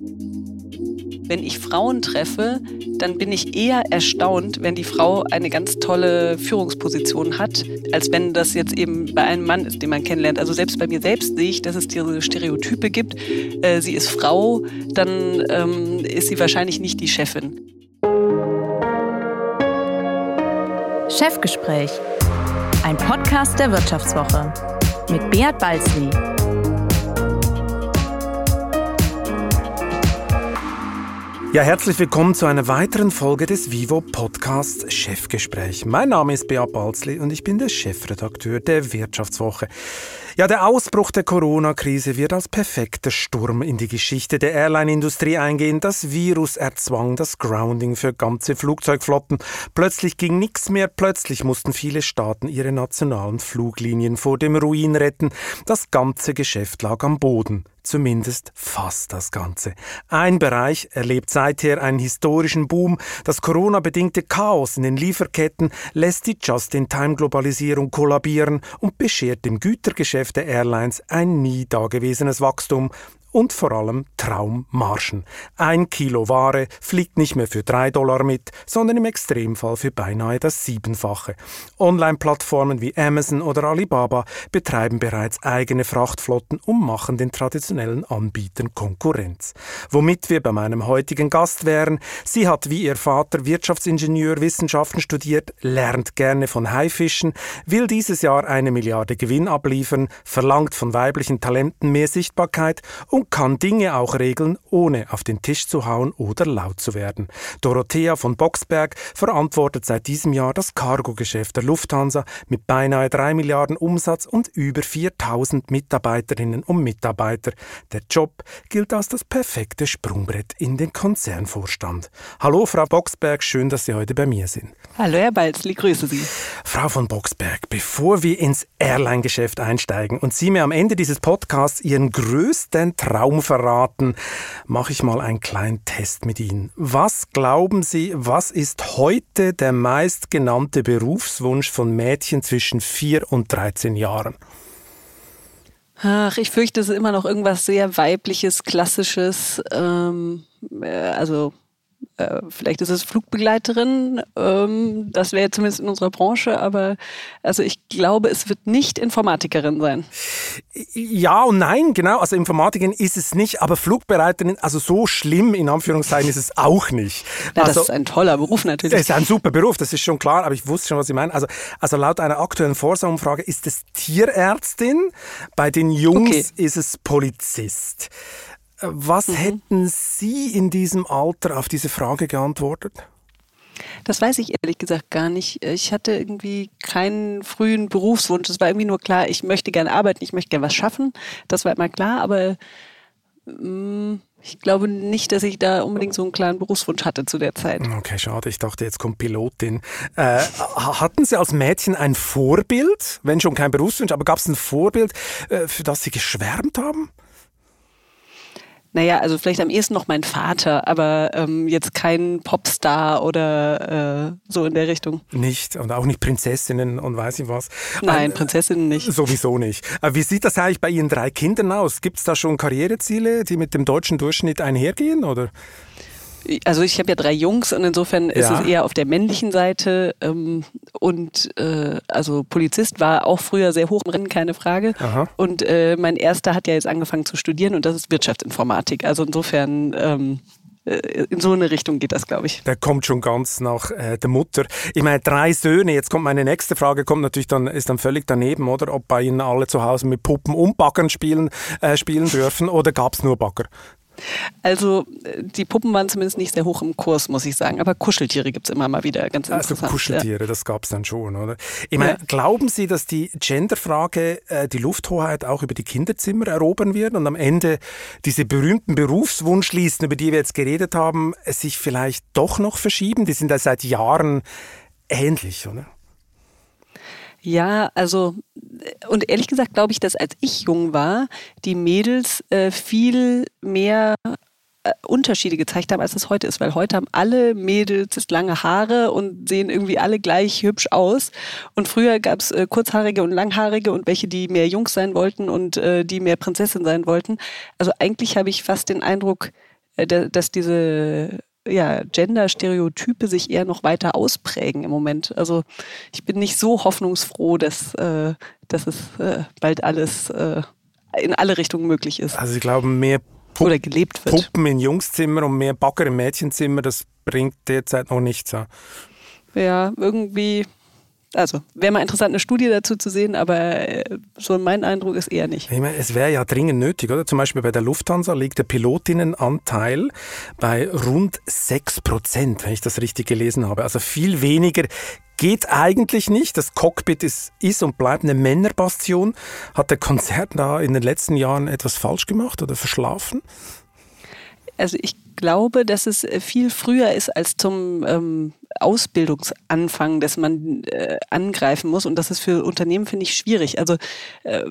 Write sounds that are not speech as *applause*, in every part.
Wenn ich Frauen treffe, dann bin ich eher erstaunt, wenn die Frau eine ganz tolle Führungsposition hat, als wenn das jetzt eben bei einem Mann ist, den man kennenlernt. Also selbst bei mir selbst sehe ich, dass es diese Stereotype gibt. Äh, sie ist Frau, dann ähm, ist sie wahrscheinlich nicht die Chefin. Chefgespräch, ein Podcast der Wirtschaftswoche mit Beat Balzli. Ja, herzlich willkommen zu einer weiteren Folge des Vivo Podcast Chefgespräch. Mein Name ist Beat Balzli und ich bin der Chefredakteur der Wirtschaftswoche. Ja, der Ausbruch der Corona-Krise wird als perfekter Sturm in die Geschichte der Airline-Industrie eingehen. Das Virus erzwang das Grounding für ganze Flugzeugflotten. Plötzlich ging nichts mehr. Plötzlich mussten viele Staaten ihre nationalen Fluglinien vor dem Ruin retten. Das ganze Geschäft lag am Boden zumindest fast das Ganze. Ein Bereich erlebt seither einen historischen Boom. Das Corona-bedingte Chaos in den Lieferketten lässt die Just-in-Time-Globalisierung kollabieren und beschert dem Gütergeschäft der Airlines ein nie dagewesenes Wachstum und vor allem Traummarschen. Ein Kilo Ware fliegt nicht mehr für drei Dollar mit, sondern im Extremfall für beinahe das Siebenfache. Online-Plattformen wie Amazon oder Alibaba betreiben bereits eigene Frachtflotten und machen den traditionellen Anbietern Konkurrenz. Womit wir bei meinem heutigen Gast wären, sie hat wie ihr Vater Wirtschaftsingenieur Wissenschaften studiert, lernt gerne von Haifischen, will dieses Jahr eine Milliarde Gewinn abliefern, verlangt von weiblichen Talenten mehr Sichtbarkeit und und kann Dinge auch regeln, ohne auf den Tisch zu hauen oder laut zu werden. Dorothea von Boxberg verantwortet seit diesem Jahr das Cargogeschäft der Lufthansa mit beinahe 3 Milliarden Umsatz und über 4000 Mitarbeiterinnen und Mitarbeiter. Der Job gilt als das perfekte Sprungbrett in den Konzernvorstand. Hallo Frau Boxberg, schön, dass Sie heute bei mir sind. Hallo Herr Balzli, grüße Sie. Frau von Boxberg, bevor wir ins Airline-Geschäft einsteigen und Sie mir am Ende dieses Podcasts Ihren größten Traum verraten, mache ich mal einen kleinen Test mit Ihnen. Was glauben Sie, was ist heute der meistgenannte Berufswunsch von Mädchen zwischen 4 und 13 Jahren? Ach, ich fürchte, es ist immer noch irgendwas sehr weibliches, klassisches. Ähm, äh, also äh, vielleicht ist es Flugbegleiterin, ähm, das wäre zumindest in unserer Branche, aber also ich glaube, es wird nicht Informatikerin sein. Ja und nein, genau. Also Informatikerin ist es nicht, aber Flugbegleiterin, also so schlimm in Anführungszeichen ist es auch nicht. *laughs* Na, also, das ist ein toller Beruf natürlich. Das ist ein super Beruf, das ist schon klar, aber ich wusste schon, was Sie meinen. Also, also laut einer aktuellen Forsa-Umfrage ist es Tierärztin, bei den Jungs okay. ist es Polizist. Was mhm. hätten Sie in diesem Alter auf diese Frage geantwortet? Das weiß ich ehrlich gesagt gar nicht. Ich hatte irgendwie keinen frühen Berufswunsch. Es war irgendwie nur klar, ich möchte gerne arbeiten, ich möchte gerne was schaffen. Das war immer klar, aber mm, ich glaube nicht, dass ich da unbedingt so einen klaren Berufswunsch hatte zu der Zeit. Okay, schade. Ich dachte, jetzt kommt Pilotin. Äh, hatten Sie als Mädchen ein Vorbild, wenn schon kein Berufswunsch, aber gab es ein Vorbild, äh, für das Sie geschwärmt haben? Naja, also vielleicht am ehesten noch mein Vater, aber ähm, jetzt kein Popstar oder äh, so in der Richtung. Nicht und auch nicht Prinzessinnen und weiß ich was. Nein, äh, Prinzessinnen nicht. Sowieso nicht. Aber wie sieht das eigentlich bei Ihren drei Kindern aus? Gibt es da schon Karriereziele, die mit dem deutschen Durchschnitt einhergehen? Oder? Also ich habe ja drei Jungs und insofern ist ja. es eher auf der männlichen Seite. Ähm, und äh, also Polizist war auch früher sehr hoch im Rennen, keine Frage. Aha. Und äh, mein erster hat ja jetzt angefangen zu studieren und das ist Wirtschaftsinformatik. Also insofern ähm, äh, in so eine Richtung geht das, glaube ich. Der kommt schon ganz nach äh, der Mutter. Ich meine, drei Söhne. Jetzt kommt meine nächste Frage, kommt natürlich dann, ist dann völlig daneben, oder? Ob bei Ihnen alle zu Hause mit Puppen und Baggern spielen, äh, spielen dürfen oder gab es nur Bagger? Also die Puppen waren zumindest nicht sehr hoch im Kurs, muss ich sagen. Aber Kuscheltiere gibt es immer mal wieder. Ganz also interessant. Also Kuscheltiere, ja. das gab es dann schon, oder? Ich meine, ja. glauben Sie, dass die Genderfrage äh, die Lufthoheit auch über die Kinderzimmer erobern wird und am Ende diese berühmten Berufswunschlisten, über die wir jetzt geredet haben, sich vielleicht doch noch verschieben? Die sind ja seit Jahren ähnlich, oder? Ja, also und ehrlich gesagt glaube ich, dass als ich jung war, die Mädels äh, viel mehr äh, Unterschiede gezeigt haben, als es heute ist, weil heute haben alle Mädels lange Haare und sehen irgendwie alle gleich hübsch aus. Und früher gab es äh, kurzhaarige und langhaarige und welche, die mehr Jungs sein wollten und äh, die mehr Prinzessin sein wollten. Also eigentlich habe ich fast den Eindruck, äh, dass diese ja, Gender-Stereotype sich eher noch weiter ausprägen im Moment. Also ich bin nicht so hoffnungsfroh, dass, äh, dass es äh, bald alles äh, in alle Richtungen möglich ist. Also ich glaube, mehr Pup Oder gelebt wird. Puppen in Jungszimmer und mehr Bagger im Mädchenzimmer, das bringt derzeit noch nichts. Ja, irgendwie also wäre mal interessant, eine Studie dazu zu sehen, aber äh, so mein Eindruck ist eher nicht. Ich meine, es wäre ja dringend nötig, oder? Zum Beispiel bei der Lufthansa liegt der Pilotinnenanteil bei rund 6 Prozent, wenn ich das richtig gelesen habe. Also viel weniger geht eigentlich nicht. Das Cockpit ist, ist und bleibt eine Männerbastion. Hat der Konzern da in den letzten Jahren etwas falsch gemacht oder verschlafen? Also ich glaube, dass es viel früher ist als zum ähm, Ausbildungsanfang, dass man äh, angreifen muss. Und das ist für Unternehmen, finde ich, schwierig. Also äh,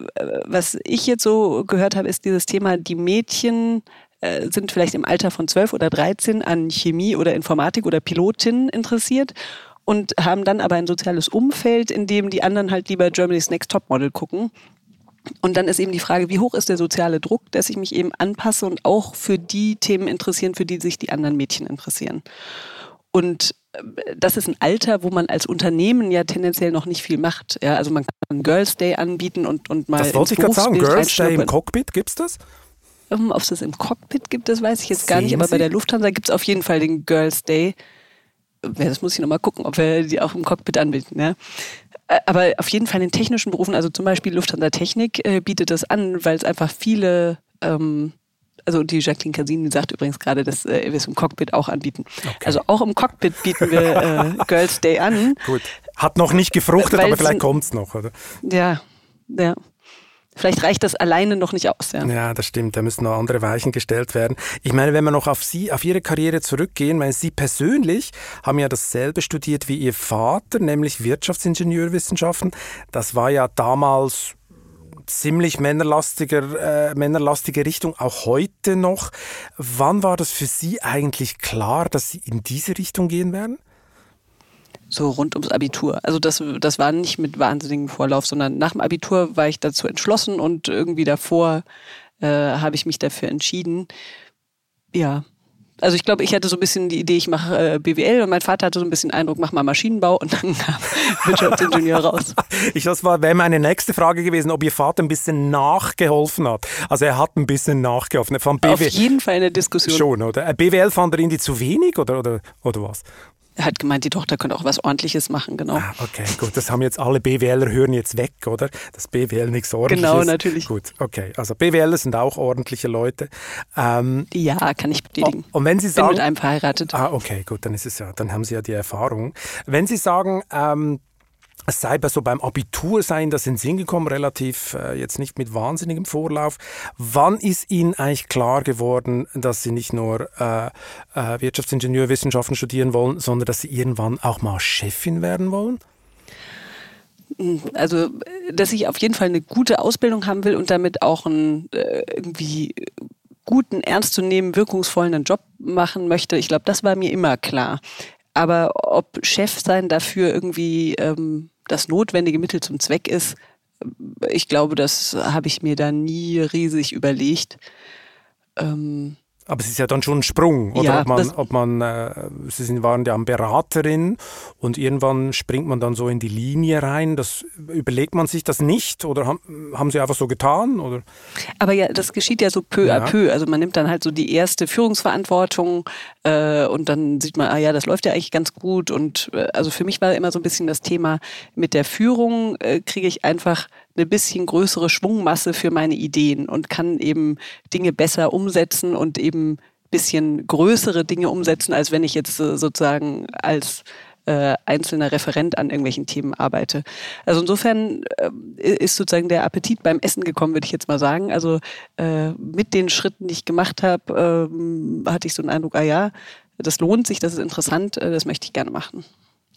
was ich jetzt so gehört habe, ist dieses Thema, die Mädchen äh, sind vielleicht im Alter von 12 oder 13 an Chemie oder Informatik oder Pilotin interessiert und haben dann aber ein soziales Umfeld, in dem die anderen halt lieber Germany's Next Topmodel gucken. Und dann ist eben die Frage, wie hoch ist der soziale Druck, dass ich mich eben anpasse und auch für die Themen interessieren, für die sich die anderen Mädchen interessieren. Und das ist ein Alter, wo man als Unternehmen ja tendenziell noch nicht viel macht. Ja, also man kann Girls Day anbieten und, und mal. Das wollte ich gerade sagen. Girls Day im Cockpit, gibt es das? Um, ob es das im Cockpit gibt, das weiß ich jetzt Sehen gar nicht, aber Sie? bei der Lufthansa gibt es auf jeden Fall den Girls Day. Das muss ich nochmal gucken, ob wir die auch im Cockpit anbieten. Ja. Aber auf jeden Fall in technischen Berufen, also zum Beispiel Lufthansa Technik äh, bietet das an, weil es einfach viele ähm, also die Jacqueline Casini sagt übrigens gerade, dass äh, wir es im Cockpit auch anbieten. Okay. Also auch im Cockpit bieten wir äh, *laughs* Girls Day an. Gut. Hat noch nicht gefruchtet, aber vielleicht kommt es noch, oder? Ja, ja. Vielleicht reicht das alleine noch nicht aus. Ja, ja das stimmt. Da müssen noch andere Weichen gestellt werden. Ich meine, wenn wir noch auf Sie, auf Ihre Karriere zurückgehen, weil Sie persönlich haben ja dasselbe studiert wie Ihr Vater, nämlich Wirtschaftsingenieurwissenschaften. Das war ja damals ziemlich männerlastiger, äh, männerlastige Richtung, auch heute noch. Wann war das für Sie eigentlich klar, dass Sie in diese Richtung gehen werden? So rund ums Abitur. Also das, das war nicht mit wahnsinnigem Vorlauf, sondern nach dem Abitur war ich dazu entschlossen und irgendwie davor äh, habe ich mich dafür entschieden. Ja, also ich glaube, ich hatte so ein bisschen die Idee, ich mache äh, BWL und mein Vater hatte so ein bisschen Eindruck, mach mal Maschinenbau und dann kam *laughs* Wirtschaftsingenieur raus. Ich, das wäre meine nächste Frage gewesen, ob Ihr Vater ein bisschen nachgeholfen hat. Also er hat ein bisschen nachgeholfen. Von BWL, Auf jeden Fall eine Diskussion. Schon, oder? Äh, BWL fand er Ihnen zu wenig oder, oder, oder was? Er hat gemeint, die Tochter könnte auch was Ordentliches machen, genau. Ah, okay, gut. Das haben jetzt alle BWLer hören jetzt weg, oder? Das BWL nichts Ordentliches. Genau, natürlich. Gut, okay. Also BWLer sind auch ordentliche Leute. Ähm, ja, kann ich bestätigen. Und wenn Sie sagen, bin mit einem verheiratet. Ah, okay, gut. Dann ist es ja, dann haben Sie ja die Erfahrung. Wenn Sie sagen, ähm, es sei bei so beim Abitur sein, das in den Sinn gekommen, relativ äh, jetzt nicht mit wahnsinnigem Vorlauf. Wann ist Ihnen eigentlich klar geworden, dass Sie nicht nur äh, äh, Wirtschaftsingenieurwissenschaften studieren wollen, sondern dass Sie irgendwann auch mal Chefin werden wollen? Also, dass ich auf jeden Fall eine gute Ausbildung haben will und damit auch einen äh, irgendwie guten, ernstzunehmenden, wirkungsvollen Job machen möchte. Ich glaube, das war mir immer klar. Aber ob Chef sein dafür irgendwie ähm, das notwendige Mittel zum Zweck ist, ich glaube, das habe ich mir da nie riesig überlegt. Ähm, aber es ist ja dann schon ein Sprung, oder? Ja, ob man, ob man äh, Sie waren ja Beraterin und irgendwann springt man dann so in die Linie rein. Das überlegt man sich das nicht oder haben, haben Sie einfach so getan? Oder? Aber ja, das geschieht ja so peu ja. à peu. Also man nimmt dann halt so die erste Führungsverantwortung äh, und dann sieht man, ah ja, das läuft ja eigentlich ganz gut. Und äh, also für mich war immer so ein bisschen das Thema mit der Führung äh, kriege ich einfach eine bisschen größere Schwungmasse für meine Ideen und kann eben Dinge besser umsetzen und eben bisschen größere Dinge umsetzen, als wenn ich jetzt äh, sozusagen als äh, einzelner Referent an irgendwelchen Themen arbeite. Also insofern äh, ist sozusagen der Appetit beim Essen gekommen, würde ich jetzt mal sagen. Also mit den Schritten, die ich gemacht habe, ähm, hatte ich so einen Eindruck, ah ja, das lohnt sich, das ist interessant, das möchte ich gerne machen.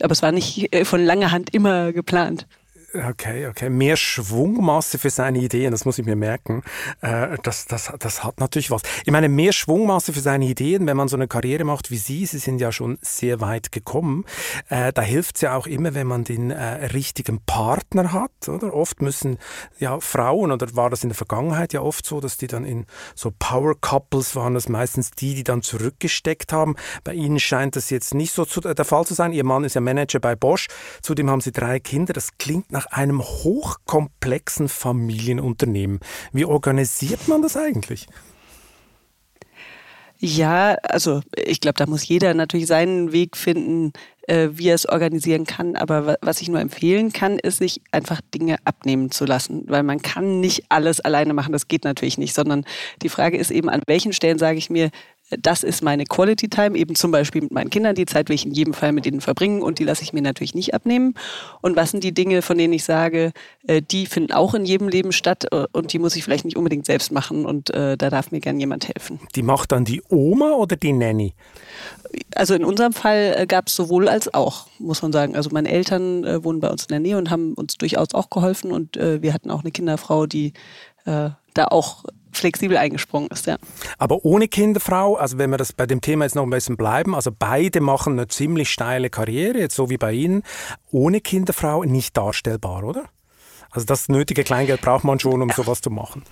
Aber es war nicht von langer Hand immer geplant Okay, okay. Mehr Schwungmasse für seine Ideen, das muss ich mir merken. Äh, das, das, das hat natürlich was. Ich meine, mehr Schwungmasse für seine Ideen, wenn man so eine Karriere macht wie Sie, Sie sind ja schon sehr weit gekommen, äh, da hilft es ja auch immer, wenn man den äh, richtigen Partner hat, oder? Oft müssen ja Frauen, oder war das in der Vergangenheit ja oft so, dass die dann in so Power Couples waren, das meistens die, die dann zurückgesteckt haben. Bei Ihnen scheint das jetzt nicht so zu, der Fall zu sein. Ihr Mann ist ja Manager bei Bosch, zudem haben Sie drei Kinder. Das klingt nach einem hochkomplexen Familienunternehmen. Wie organisiert man das eigentlich? Ja, also ich glaube, da muss jeder natürlich seinen Weg finden, äh, wie er es organisieren kann. Aber was ich nur empfehlen kann, ist, sich einfach Dinge abnehmen zu lassen. Weil man kann nicht alles alleine machen, das geht natürlich nicht. Sondern die Frage ist eben, an welchen Stellen sage ich mir, das ist meine Quality Time, eben zum Beispiel mit meinen Kindern. Die Zeit will ich in jedem Fall mit ihnen verbringen und die lasse ich mir natürlich nicht abnehmen. Und was sind die Dinge, von denen ich sage, äh, die finden auch in jedem Leben statt äh, und die muss ich vielleicht nicht unbedingt selbst machen und äh, da darf mir gern jemand helfen. Die macht dann die Oma oder die Nanny? Also in unserem Fall gab es sowohl als auch, muss man sagen. Also meine Eltern wohnen bei uns in der Nähe und haben uns durchaus auch geholfen und wir hatten auch eine Kinderfrau, die da auch flexibel eingesprungen ist, ja. Aber ohne Kinderfrau, also wenn wir das bei dem Thema jetzt noch ein bisschen bleiben, also beide machen eine ziemlich steile Karriere, jetzt so wie bei Ihnen, ohne Kinderfrau nicht darstellbar, oder? Also das nötige Kleingeld braucht man schon, um sowas zu machen.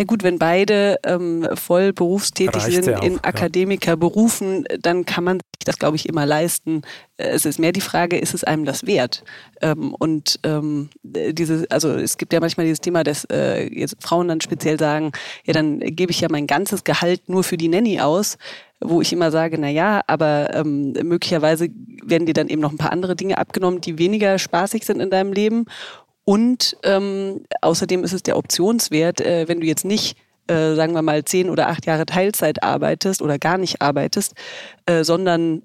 Na gut, wenn beide ähm, voll berufstätig Reicht sind in Akademikerberufen, dann kann man sich das, glaube ich, immer leisten. Es ist mehr die Frage, ist es einem das wert? Ähm, und ähm, diese, also es gibt ja manchmal dieses Thema, dass äh, jetzt Frauen dann speziell sagen, ja, dann gebe ich ja mein ganzes Gehalt nur für die Nanny aus wo ich immer sage, na ja, aber ähm, möglicherweise werden dir dann eben noch ein paar andere Dinge abgenommen, die weniger spaßig sind in deinem Leben. Und ähm, außerdem ist es der Optionswert, äh, wenn du jetzt nicht äh, sagen wir mal, zehn oder acht Jahre Teilzeit arbeitest oder gar nicht arbeitest, äh, sondern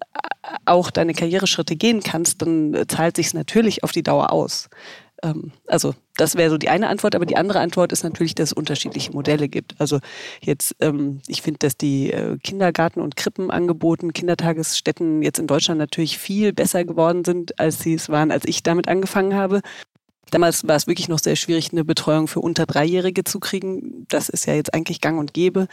auch deine Karriereschritte gehen kannst, dann zahlt sich natürlich auf die Dauer aus. Ähm, also das wäre so die eine Antwort, aber die andere Antwort ist natürlich, dass es unterschiedliche Modelle gibt. Also jetzt, ähm, ich finde, dass die äh, Kindergarten- und Krippenangeboten, Kindertagesstätten jetzt in Deutschland natürlich viel besser geworden sind, als sie es waren, als ich damit angefangen habe. Damals war es wirklich noch sehr schwierig, eine Betreuung für unter Dreijährige zu kriegen. Das ist ja jetzt eigentlich gang und gäbe.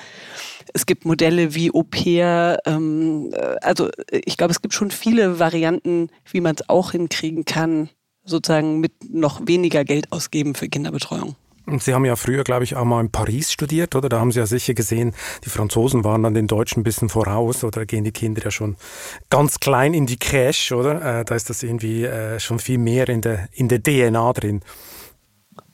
Es gibt Modelle wie Au pair. Ähm, äh, also ich glaube, es gibt schon viele Varianten, wie man es auch hinkriegen kann, sozusagen mit noch weniger Geld ausgeben für Kinderbetreuung. Und Sie haben ja früher, glaube ich, auch mal in Paris studiert, oder? Da haben Sie ja sicher gesehen, die Franzosen waren dann den Deutschen ein bisschen voraus, oder gehen die Kinder ja schon ganz klein in die Crèche, oder? Äh, da ist das irgendwie äh, schon viel mehr in der, in der DNA drin.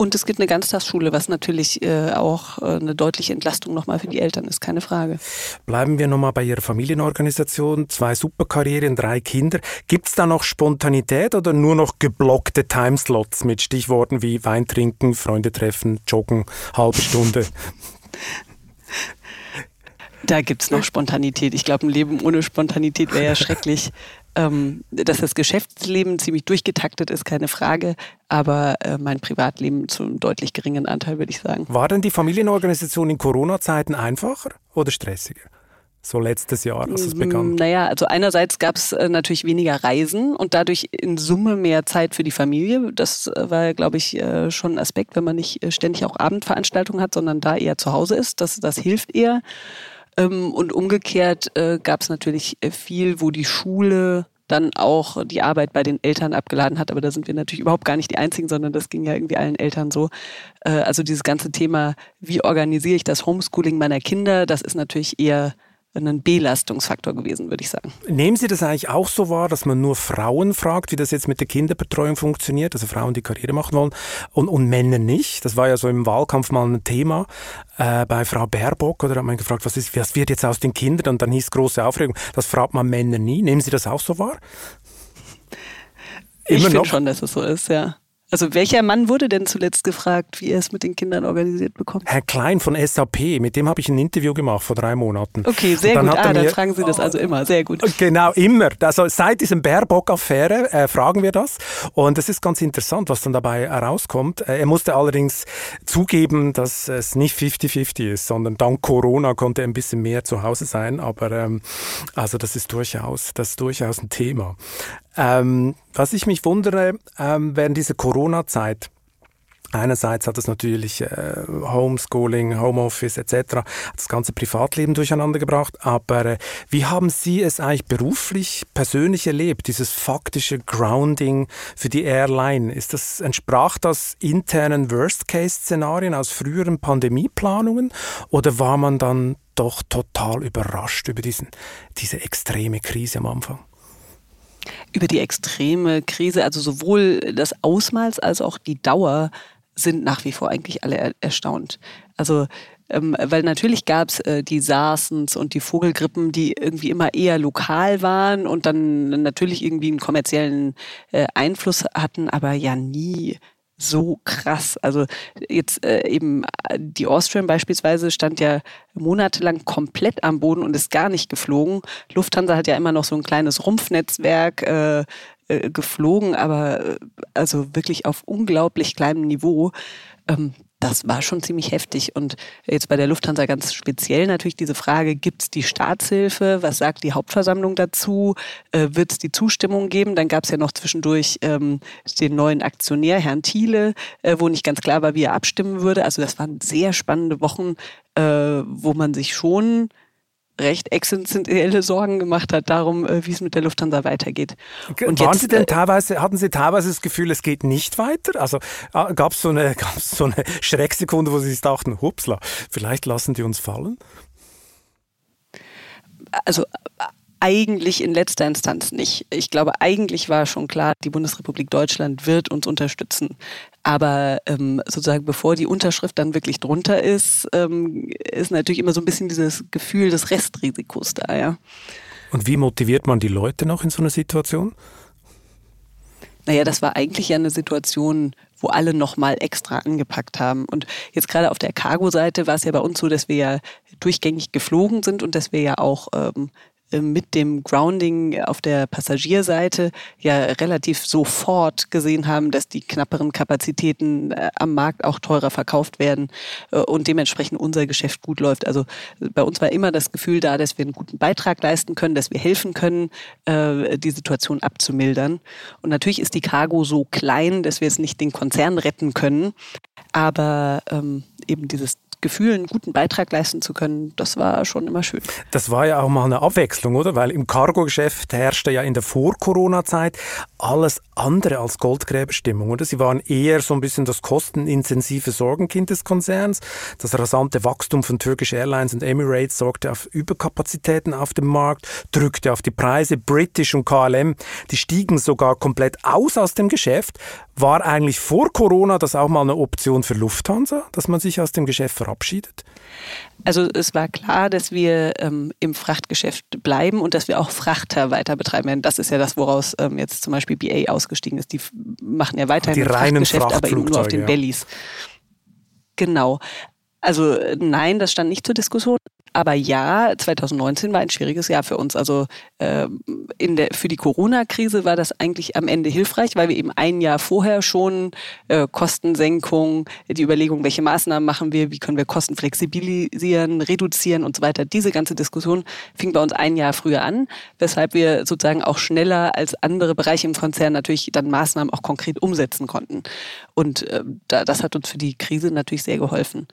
Und es gibt eine Ganztagsschule, was natürlich äh, auch äh, eine deutliche Entlastung nochmal für die Eltern ist, keine Frage. Bleiben wir nochmal bei Ihrer Familienorganisation. Zwei Superkarrieren, drei Kinder. Gibt es da noch Spontanität oder nur noch geblockte Timeslots mit Stichworten wie Wein trinken, Freunde treffen, joggen, halbe Stunde? Da gibt es noch Spontanität. Ich glaube, ein Leben ohne Spontanität wäre ja *laughs* schrecklich. Ähm, dass das Geschäftsleben ziemlich durchgetaktet ist, keine Frage, aber äh, mein Privatleben zu einem deutlich geringen Anteil, würde ich sagen. War denn die Familienorganisation in Corona-Zeiten einfacher oder stressiger? So letztes Jahr, als es begann? Naja, also einerseits gab es äh, natürlich weniger Reisen und dadurch in Summe mehr Zeit für die Familie. Das äh, war, glaube ich, äh, schon ein Aspekt, wenn man nicht äh, ständig auch Abendveranstaltungen hat, sondern da eher zu Hause ist. Das, das hilft eher. Ähm, und umgekehrt äh, gab es natürlich äh, viel, wo die Schule dann auch die Arbeit bei den Eltern abgeladen hat. Aber da sind wir natürlich überhaupt gar nicht die Einzigen, sondern das ging ja irgendwie allen Eltern so. Äh, also dieses ganze Thema, wie organisiere ich das Homeschooling meiner Kinder, das ist natürlich eher ein Belastungsfaktor gewesen, würde ich sagen. Nehmen Sie das eigentlich auch so wahr, dass man nur Frauen fragt, wie das jetzt mit der Kinderbetreuung funktioniert, also Frauen, die Karriere machen wollen, und, und Männer nicht? Das war ja so im Wahlkampf mal ein Thema äh, bei Frau Baerbock, oder hat man gefragt, was, ist, was wird jetzt aus den Kindern? Und dann hieß große Aufregung. Das fragt man Männer nie. Nehmen Sie das auch so wahr? Immer ich finde schon, dass es so ist, ja. Also welcher Mann wurde denn zuletzt gefragt, wie er es mit den Kindern organisiert bekommt? Herr Klein von SAP, mit dem habe ich ein Interview gemacht vor drei Monaten. Okay, sehr gut. Ah, dann fragen Sie das also immer. Sehr gut. Genau, immer. Also seit diesem Baerbock-Affäre äh, fragen wir das. Und es ist ganz interessant, was dann dabei herauskommt. Äh, er musste allerdings zugeben, dass es nicht 50-50 ist, sondern dank Corona konnte er ein bisschen mehr zu Hause sein. Aber ähm, also das ist durchaus, das ist durchaus ein Thema. Ähm, was ich mich wundere, ähm, während dieser Corona-Zeit, Einerseits hat es natürlich äh, Homeschooling, Homeoffice etc. das ganze Privatleben durcheinander gebracht. Aber äh, wie haben Sie es eigentlich beruflich, persönlich erlebt, dieses faktische Grounding für die Airline? Ist das, entsprach das internen Worst-Case-Szenarien aus früheren Pandemieplanungen oder war man dann doch total überrascht über diesen, diese extreme Krise am Anfang? Über die extreme Krise, also sowohl das Ausmaß als auch die Dauer sind nach wie vor eigentlich alle er erstaunt. Also ähm, weil natürlich gab es äh, die SARSens und die Vogelgrippen, die irgendwie immer eher lokal waren und dann natürlich irgendwie einen kommerziellen äh, Einfluss hatten, aber ja nie so krass. Also jetzt äh, eben die Austrian beispielsweise stand ja monatelang komplett am Boden und ist gar nicht geflogen. Lufthansa hat ja immer noch so ein kleines Rumpfnetzwerk äh, äh, geflogen, aber äh, also wirklich auf unglaublich kleinem Niveau. Ähm, das war schon ziemlich heftig. Und jetzt bei der Lufthansa ganz speziell natürlich diese Frage, gibt es die Staatshilfe? Was sagt die Hauptversammlung dazu? Äh, Wird es die Zustimmung geben? Dann gab es ja noch zwischendurch ähm, den neuen Aktionär, Herrn Thiele, äh, wo nicht ganz klar war, wie er abstimmen würde. Also das waren sehr spannende Wochen, äh, wo man sich schon recht existenzielle Sorgen gemacht hat darum, äh, wie es mit der Lufthansa weitergeht. Und Waren jetzt, Sie denn äh, teilweise, hatten Sie teilweise das Gefühl, es geht nicht weiter? Also äh, gab es so eine, *laughs* gab's so eine Schrecksekunde, wo Sie sich dachten, hupsla, vielleicht lassen die uns fallen? Also eigentlich in letzter Instanz nicht. Ich glaube, eigentlich war schon klar, die Bundesrepublik Deutschland wird uns unterstützen. Aber ähm, sozusagen bevor die Unterschrift dann wirklich drunter ist, ähm, ist natürlich immer so ein bisschen dieses Gefühl des Restrisikos da, ja. Und wie motiviert man die Leute noch in so einer Situation? Naja, das war eigentlich ja eine Situation, wo alle nochmal extra angepackt haben. Und jetzt gerade auf der Cargo-Seite war es ja bei uns so, dass wir ja durchgängig geflogen sind und dass wir ja auch ähm, äh, mit dem Grounding auf der Passagierseite ja relativ sofort gesehen haben, dass die knapperen Kapazitäten äh, am Markt auch teurer verkauft werden äh, und dementsprechend unser Geschäft gut läuft. Also bei uns war immer das Gefühl da, dass wir einen guten Beitrag leisten können, dass wir helfen können, die Situation abzumildern. Und natürlich ist die Cargo so klein, dass wir es nicht den Konzern retten können. Aber ähm, eben dieses Gefühl, einen guten Beitrag leisten zu können, das war schon immer schön. Das war ja auch mal eine Abwechslung, oder? Weil im Cargo-Geschäft herrschte ja in der Vor-Corona-Zeit alles andere als Goldgräberstimmung, oder? Sie waren eher so ein bisschen das kostenintensive Sorgenkind des Konzerns. Das rasante Wachstum von Turkish Airlines und Emirates sorgte auf Überkapazitäten auf dem Markt, drückte auf die Preise. British und KLM, die stiegen sogar komplett aus aus dem Geschäft. War eigentlich vor Corona das auch mal eine Option für Lufthansa, dass man sich aus dem Geschäft verabschiedet? Also es war klar, dass wir ähm, im Frachtgeschäft bleiben und dass wir auch Frachter weiter betreiben werden. Das ist ja das, woraus ähm, jetzt zum Beispiel BA ausgestiegen ist. Die machen ja weiterhin die reinen Frachtgeschäft, aber eben nur auf den ja. Bellies. Genau. Also nein, das stand nicht zur Diskussion. Aber ja, 2019 war ein schwieriges Jahr für uns. Also äh, in der, für die Corona-Krise war das eigentlich am Ende hilfreich, weil wir eben ein Jahr vorher schon äh, Kostensenkung, die Überlegung, welche Maßnahmen machen wir, wie können wir Kosten flexibilisieren, reduzieren und so weiter. Diese ganze Diskussion fing bei uns ein Jahr früher an, weshalb wir sozusagen auch schneller als andere Bereiche im Konzern natürlich dann Maßnahmen auch konkret umsetzen konnten. Und äh, das hat uns für die Krise natürlich sehr geholfen.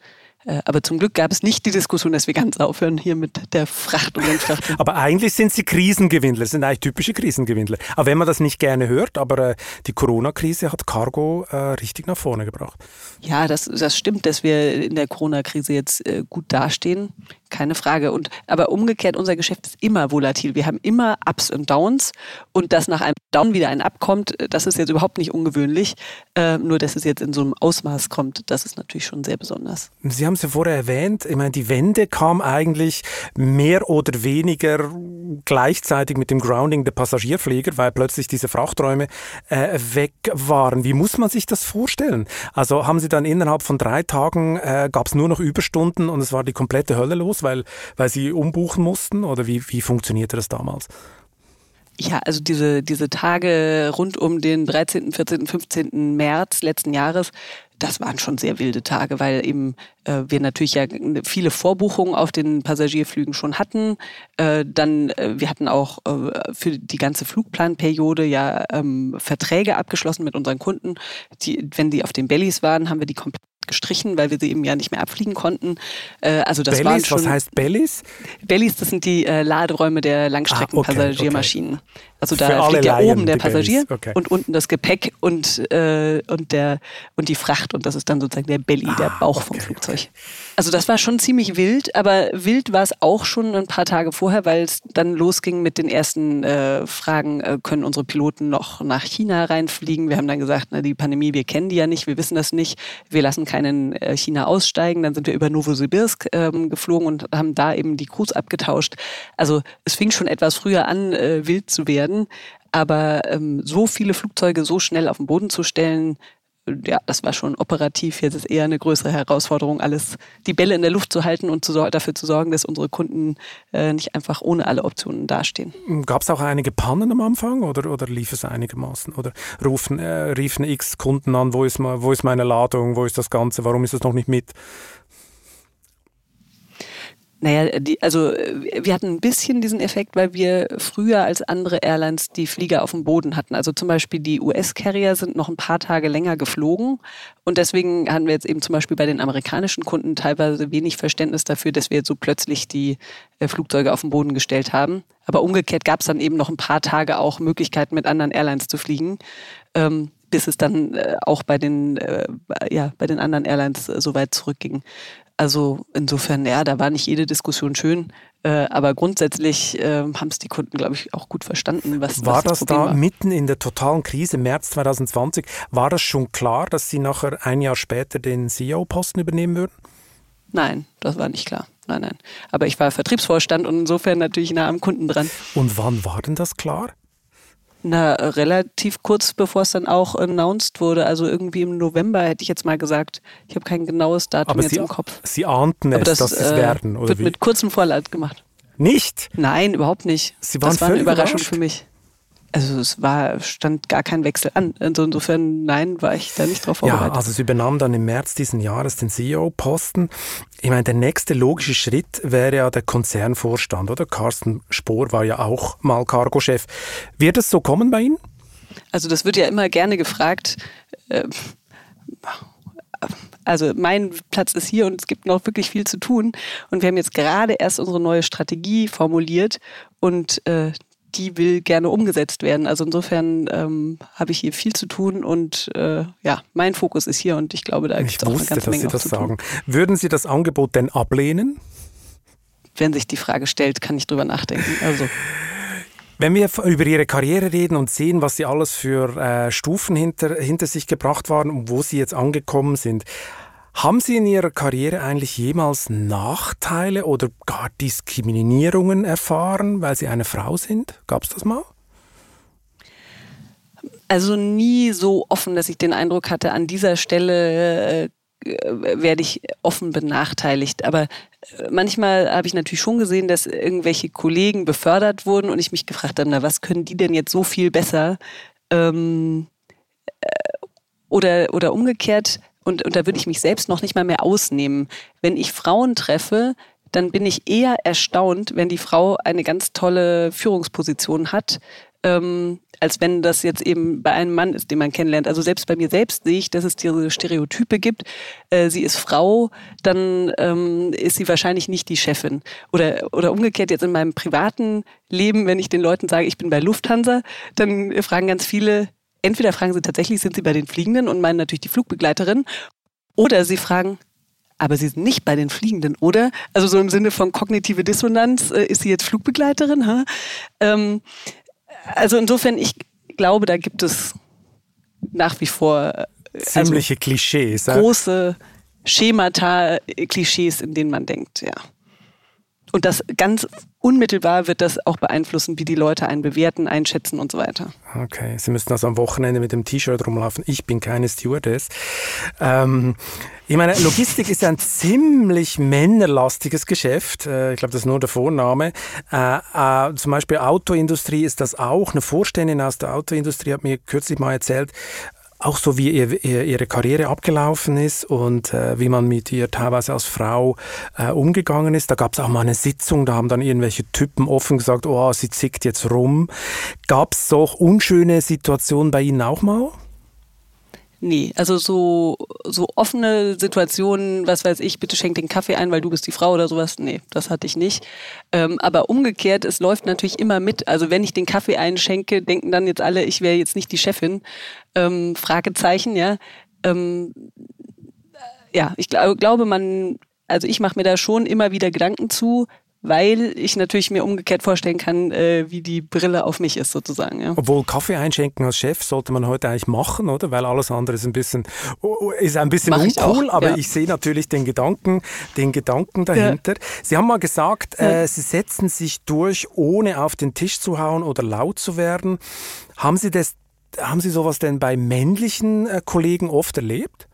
Äh, aber zum Glück gab es nicht die Diskussion, dass wir ganz aufhören hier mit der Fracht und den Fracht. aber eigentlich sind sie Krisengewindler, sind eigentlich typische Krisengewindler. Aber wenn man das nicht gerne hört, aber äh, die Corona-Krise hat Cargo äh, richtig nach vorne gebracht. Ja, das, das stimmt, dass wir in der Corona-Krise jetzt äh, gut dastehen keine Frage. Und aber umgekehrt, unser Geschäft ist immer volatil. Wir haben immer Ups und Downs und dass nach einem Down wieder ein Up kommt, das ist jetzt überhaupt nicht ungewöhnlich. Äh, nur dass es jetzt in so einem Ausmaß kommt, das ist natürlich schon sehr besonders. Sie haben es ja vorher erwähnt, ich meine, die Wende kam eigentlich mehr oder weniger gleichzeitig mit dem Grounding der Passagierflieger, weil plötzlich diese Frachträume äh, weg waren. Wie muss man sich das vorstellen? Also haben Sie dann innerhalb von drei Tagen, äh, gab es nur noch Überstunden und es war die komplette Hölle los? weil, weil sie umbuchen mussten? Oder wie, wie funktionierte das damals? Ja, also diese, diese Tage rund um den 13., 14., 15. März letzten Jahres, das waren schon sehr wilde Tage, weil eben äh, wir natürlich ja viele Vorbuchungen auf den Passagierflügen schon hatten. Äh, dann, äh, wir hatten auch äh, für die ganze Flugplanperiode ja ähm, Verträge abgeschlossen mit unseren Kunden. Die, wenn die auf den Bellies waren, haben wir die komplett gestrichen, weil wir sie eben ja nicht mehr abfliegen konnten. Äh, also das Bellies, waren schon, was heißt Bellies? Bellies, das sind die äh, Laderäume der Langstreckenpassagiermaschinen. Ah, okay, okay. Also da fliegt ja oben der Passagier okay. und unten das Gepäck und, äh, und, der, und die Fracht und das ist dann sozusagen der Belly, ah, der Bauch vom Flugzeug. Also das war schon ziemlich wild, aber wild war es auch schon ein paar Tage vorher, weil es dann losging mit den ersten äh, Fragen, äh, können unsere Piloten noch nach China reinfliegen? Wir haben dann gesagt, na, die Pandemie, wir kennen die ja nicht, wir wissen das nicht, wir lassen keinen äh, China aussteigen. Dann sind wir über Novosibirsk ähm, geflogen und haben da eben die Crews abgetauscht. Also es fing schon etwas früher an, äh, wild zu werden. Aber ähm, so viele Flugzeuge so schnell auf den Boden zu stellen, ja, das war schon operativ. Jetzt ist eher eine größere Herausforderung, alles die Bälle in der Luft zu halten und zu, dafür zu sorgen, dass unsere Kunden äh, nicht einfach ohne alle Optionen dastehen. Gab es auch einige Pannen am Anfang oder, oder lief es einigermaßen? Oder rufen, äh, riefen x Kunden an, wo ist, wo ist meine Ladung, wo ist das Ganze, warum ist es noch nicht mit? Naja, die, also wir hatten ein bisschen diesen Effekt, weil wir früher als andere Airlines die Flieger auf dem Boden hatten. Also zum Beispiel die US-Carrier sind noch ein paar Tage länger geflogen und deswegen hatten wir jetzt eben zum Beispiel bei den amerikanischen Kunden teilweise wenig Verständnis dafür, dass wir jetzt so plötzlich die äh, Flugzeuge auf den Boden gestellt haben. Aber umgekehrt gab es dann eben noch ein paar Tage auch Möglichkeiten, mit anderen Airlines zu fliegen. Ähm, bis es dann äh, auch bei den, äh, ja, bei den anderen Airlines äh, so weit zurückging. Also insofern, ja, da war nicht jede Diskussion schön, äh, aber grundsätzlich äh, haben es die Kunden, glaube ich, auch gut verstanden. Was, war was das, das da war. mitten in der totalen Krise, März 2020, war das schon klar, dass Sie nachher ein Jahr später den CEO-Posten übernehmen würden? Nein, das war nicht klar. Nein, nein. Aber ich war Vertriebsvorstand und insofern natürlich nah am Kunden dran. Und wann war denn das klar? Na, relativ kurz bevor es dann auch announced wurde, also irgendwie im November hätte ich jetzt mal gesagt. Ich habe kein genaues Datum Aber jetzt Sie, im Kopf. Sie ahnten es, das, dass es äh, werden, oder wird wie? mit kurzem Vorlaut gemacht. Nicht? Nein, überhaupt nicht. Sie waren das war eine Überraschung für mich. Also es war, stand gar kein Wechsel an. Also insofern, nein, war ich da nicht drauf vorbereitet. Ja, also sie übernahm dann im März diesen Jahres den CEO-Posten. Ich meine, der nächste logische Schritt wäre ja der Konzernvorstand, oder? Carsten Spohr war ja auch mal Cargo-Chef. Wird es so kommen bei Ihnen? Also das wird ja immer gerne gefragt. Äh, also mein Platz ist hier und es gibt noch wirklich viel zu tun. Und wir haben jetzt gerade erst unsere neue Strategie formuliert und äh, die will gerne umgesetzt werden. Also insofern ähm, habe ich hier viel zu tun und äh, ja, mein Fokus ist hier und ich glaube, da gibt es auch eine ganze Menge dass Sie das sagen. Würden Sie das Angebot denn ablehnen? Wenn sich die Frage stellt, kann ich drüber nachdenken. Also wenn wir über Ihre Karriere reden und sehen, was Sie alles für äh, Stufen hinter, hinter sich gebracht waren und wo Sie jetzt angekommen sind, haben Sie in Ihrer Karriere eigentlich jemals Nachteile oder gar Diskriminierungen erfahren, weil Sie eine Frau sind? Gab es das mal? Also nie so offen, dass ich den Eindruck hatte, an dieser Stelle äh, werde ich offen benachteiligt. Aber äh, manchmal habe ich natürlich schon gesehen, dass irgendwelche Kollegen befördert wurden und ich mich gefragt habe, na, was können die denn jetzt so viel besser? Ähm, äh, oder, oder umgekehrt, und, und da würde ich mich selbst noch nicht mal mehr ausnehmen. Wenn ich Frauen treffe, dann bin ich eher erstaunt, wenn die Frau eine ganz tolle Führungsposition hat, ähm, als wenn das jetzt eben bei einem Mann ist, den man kennenlernt. Also selbst bei mir selbst sehe ich, dass es diese Stereotype gibt. Äh, sie ist Frau, dann ähm, ist sie wahrscheinlich nicht die Chefin. Oder, oder umgekehrt jetzt in meinem privaten Leben, wenn ich den Leuten sage, ich bin bei Lufthansa, dann fragen ganz viele, entweder fragen sie tatsächlich, sind sie bei den Fliegenden und meinen natürlich die Flugbegleiterin, oder sie fragen, aber sie sind nicht bei den Fliegenden, oder? Also so im Sinne von kognitive Dissonanz, äh, ist sie jetzt Flugbegleiterin? Ha? Ähm, also insofern, ich glaube, da gibt es nach wie vor äh, also ziemliche also Klischees. Große Schemata, äh, Klischees, in denen man denkt, ja. Und das ganz unmittelbar wird das auch beeinflussen, wie die Leute einen bewerten, einschätzen und so weiter. Okay, Sie müssten also am Wochenende mit dem T-Shirt rumlaufen. Ich bin keine Stewardess. Ähm, ich meine, Logistik ist ein ziemlich männerlastiges Geschäft. Äh, ich glaube, das ist nur der Vorname. Äh, äh, zum Beispiel Autoindustrie ist das auch. Eine Vorständin aus der Autoindustrie hat mir kürzlich mal erzählt, auch so wie ihr, ihr, ihre Karriere abgelaufen ist und äh, wie man mit ihr teilweise als Frau äh, umgegangen ist. Da gab es auch mal eine Sitzung, da haben dann irgendwelche Typen offen gesagt, oh, sie zickt jetzt rum. Gab es so unschöne Situationen bei Ihnen auch mal? Nee, also so, so offene Situationen, was weiß ich, bitte schenk den Kaffee ein, weil du bist die Frau oder sowas, nee, das hatte ich nicht. Ähm, aber umgekehrt, es läuft natürlich immer mit. Also wenn ich den Kaffee einschenke, denken dann jetzt alle, ich wäre jetzt nicht die Chefin. Ähm, Fragezeichen, ja. Ähm, ja, ich glaub, glaube, man, also ich mache mir da schon immer wieder Gedanken zu, weil ich natürlich mir umgekehrt vorstellen kann, äh, wie die Brille auf mich ist sozusagen. Ja. Obwohl Kaffee einschenken als Chef sollte man heute eigentlich machen, oder? Weil alles andere ist ein bisschen oh, oh, ist ein bisschen Mach uncool, aber ja. ich sehe natürlich den Gedanken, den Gedanken dahinter. Ja. Sie haben mal gesagt, äh, Sie setzen sich durch, ohne auf den Tisch zu hauen oder laut zu werden. Haben Sie das, haben Sie sowas denn bei männlichen äh, Kollegen oft erlebt?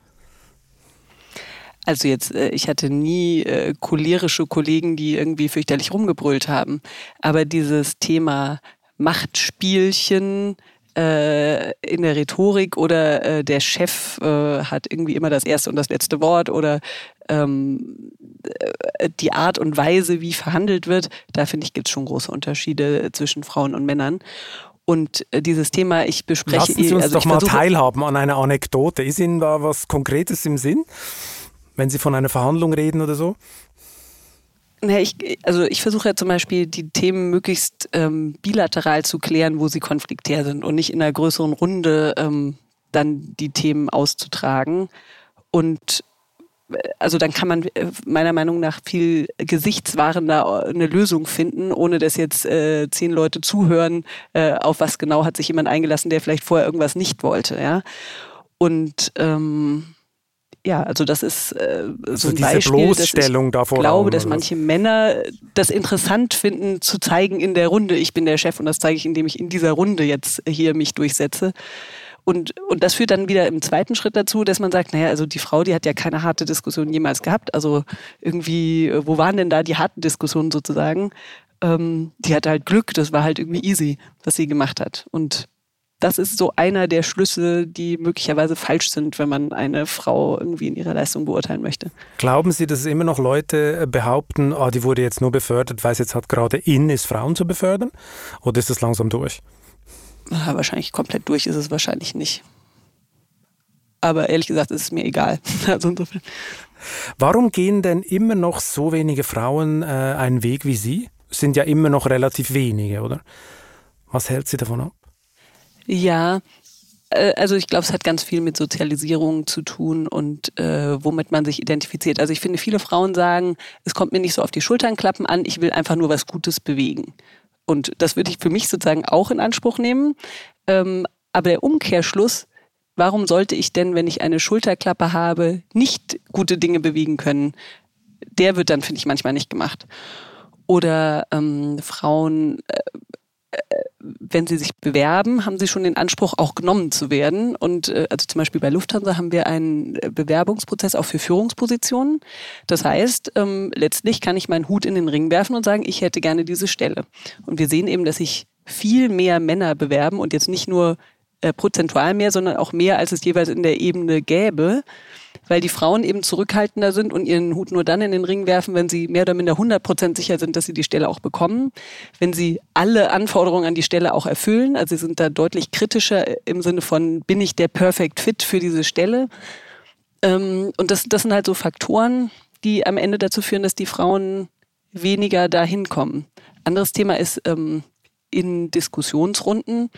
Also jetzt, äh, ich hatte nie äh, cholerische Kollegen, die irgendwie fürchterlich rumgebrüllt haben. Aber dieses Thema Machtspielchen äh, in der Rhetorik oder äh, der Chef äh, hat irgendwie immer das erste und das letzte Wort oder ähm, äh, die Art und Weise, wie verhandelt wird, da finde ich, gibt es schon große Unterschiede zwischen Frauen und Männern. Und dieses Thema, ich bespreche... Lassen Sie uns also doch mal teilhaben an einer Anekdote. Ist Ihnen da was Konkretes im Sinn? Wenn Sie von einer Verhandlung reden oder so? Ja, ich, also ich versuche ja zum Beispiel die Themen möglichst ähm, bilateral zu klären, wo sie konfliktär sind und nicht in einer größeren Runde ähm, dann die Themen auszutragen. Und äh, also dann kann man äh, meiner Meinung nach viel gesichtswahrender eine Lösung finden, ohne dass jetzt äh, zehn Leute zuhören, äh, auf was genau hat sich jemand eingelassen, der vielleicht vorher irgendwas nicht wollte. Ja? Und ähm, ja, also das ist äh, so also ein diese Beispiel, Bloßstellung ich davor. Ich glaube, dass manche Männer das interessant finden, zu zeigen in der Runde, ich bin der Chef und das zeige ich, indem ich in dieser Runde jetzt hier mich durchsetze. Und, und das führt dann wieder im zweiten Schritt dazu, dass man sagt, naja, also die Frau, die hat ja keine harte Diskussion jemals gehabt. Also irgendwie, wo waren denn da die harten Diskussionen sozusagen? Ähm, die hatte halt Glück, das war halt irgendwie easy, was sie gemacht hat. Und das ist so einer der Schlüsse, die möglicherweise falsch sind, wenn man eine Frau irgendwie in ihrer Leistung beurteilen möchte. Glauben Sie, dass es immer noch Leute äh, behaupten, oh, die wurde jetzt nur befördert, weil es jetzt hat gerade in ist, Frauen zu befördern? Oder ist das langsam durch? Ja, wahrscheinlich komplett durch ist es wahrscheinlich nicht. Aber ehrlich gesagt ist es mir egal. *laughs* Also insofern. Warum gehen denn immer noch so wenige Frauen äh, einen Weg wie Sie? Es sind ja immer noch relativ wenige, oder? Was hält Sie davon ab? Ja, äh, also ich glaube, es hat ganz viel mit Sozialisierung zu tun und äh, womit man sich identifiziert. Also ich finde, viele Frauen sagen, es kommt mir nicht so auf die Schultern klappen an, ich will einfach nur was Gutes bewegen. Und das würde ich für mich sozusagen auch in Anspruch nehmen. Ähm, aber der Umkehrschluss, warum sollte ich denn, wenn ich eine Schulterklappe habe, nicht gute Dinge bewegen können? Der wird dann, finde ich, manchmal nicht gemacht. Oder ähm, Frauen äh, wenn sie sich bewerben, haben sie schon den Anspruch, auch genommen zu werden. Und äh, also zum Beispiel bei Lufthansa haben wir einen äh, Bewerbungsprozess auch für Führungspositionen. Das heißt, ähm, letztlich kann ich meinen Hut in den Ring werfen und sagen, ich hätte gerne diese Stelle. Und wir sehen eben, dass sich viel mehr Männer bewerben und jetzt nicht nur äh, prozentual mehr, sondern auch mehr, als es jeweils in der Ebene gäbe weil die Frauen eben zurückhaltender sind und ihren Hut nur dann in den Ring werfen, wenn sie mehr oder minder 100 Prozent sicher sind, dass sie die Stelle auch bekommen. Wenn sie alle Anforderungen an die Stelle auch erfüllen, also sie sind da deutlich kritischer im Sinne von, bin ich der Perfect Fit für diese Stelle? Ähm, und das, das sind halt so Faktoren, die am Ende dazu führen, dass die Frauen weniger dahin kommen. Anderes Thema ist ähm, in Diskussionsrunden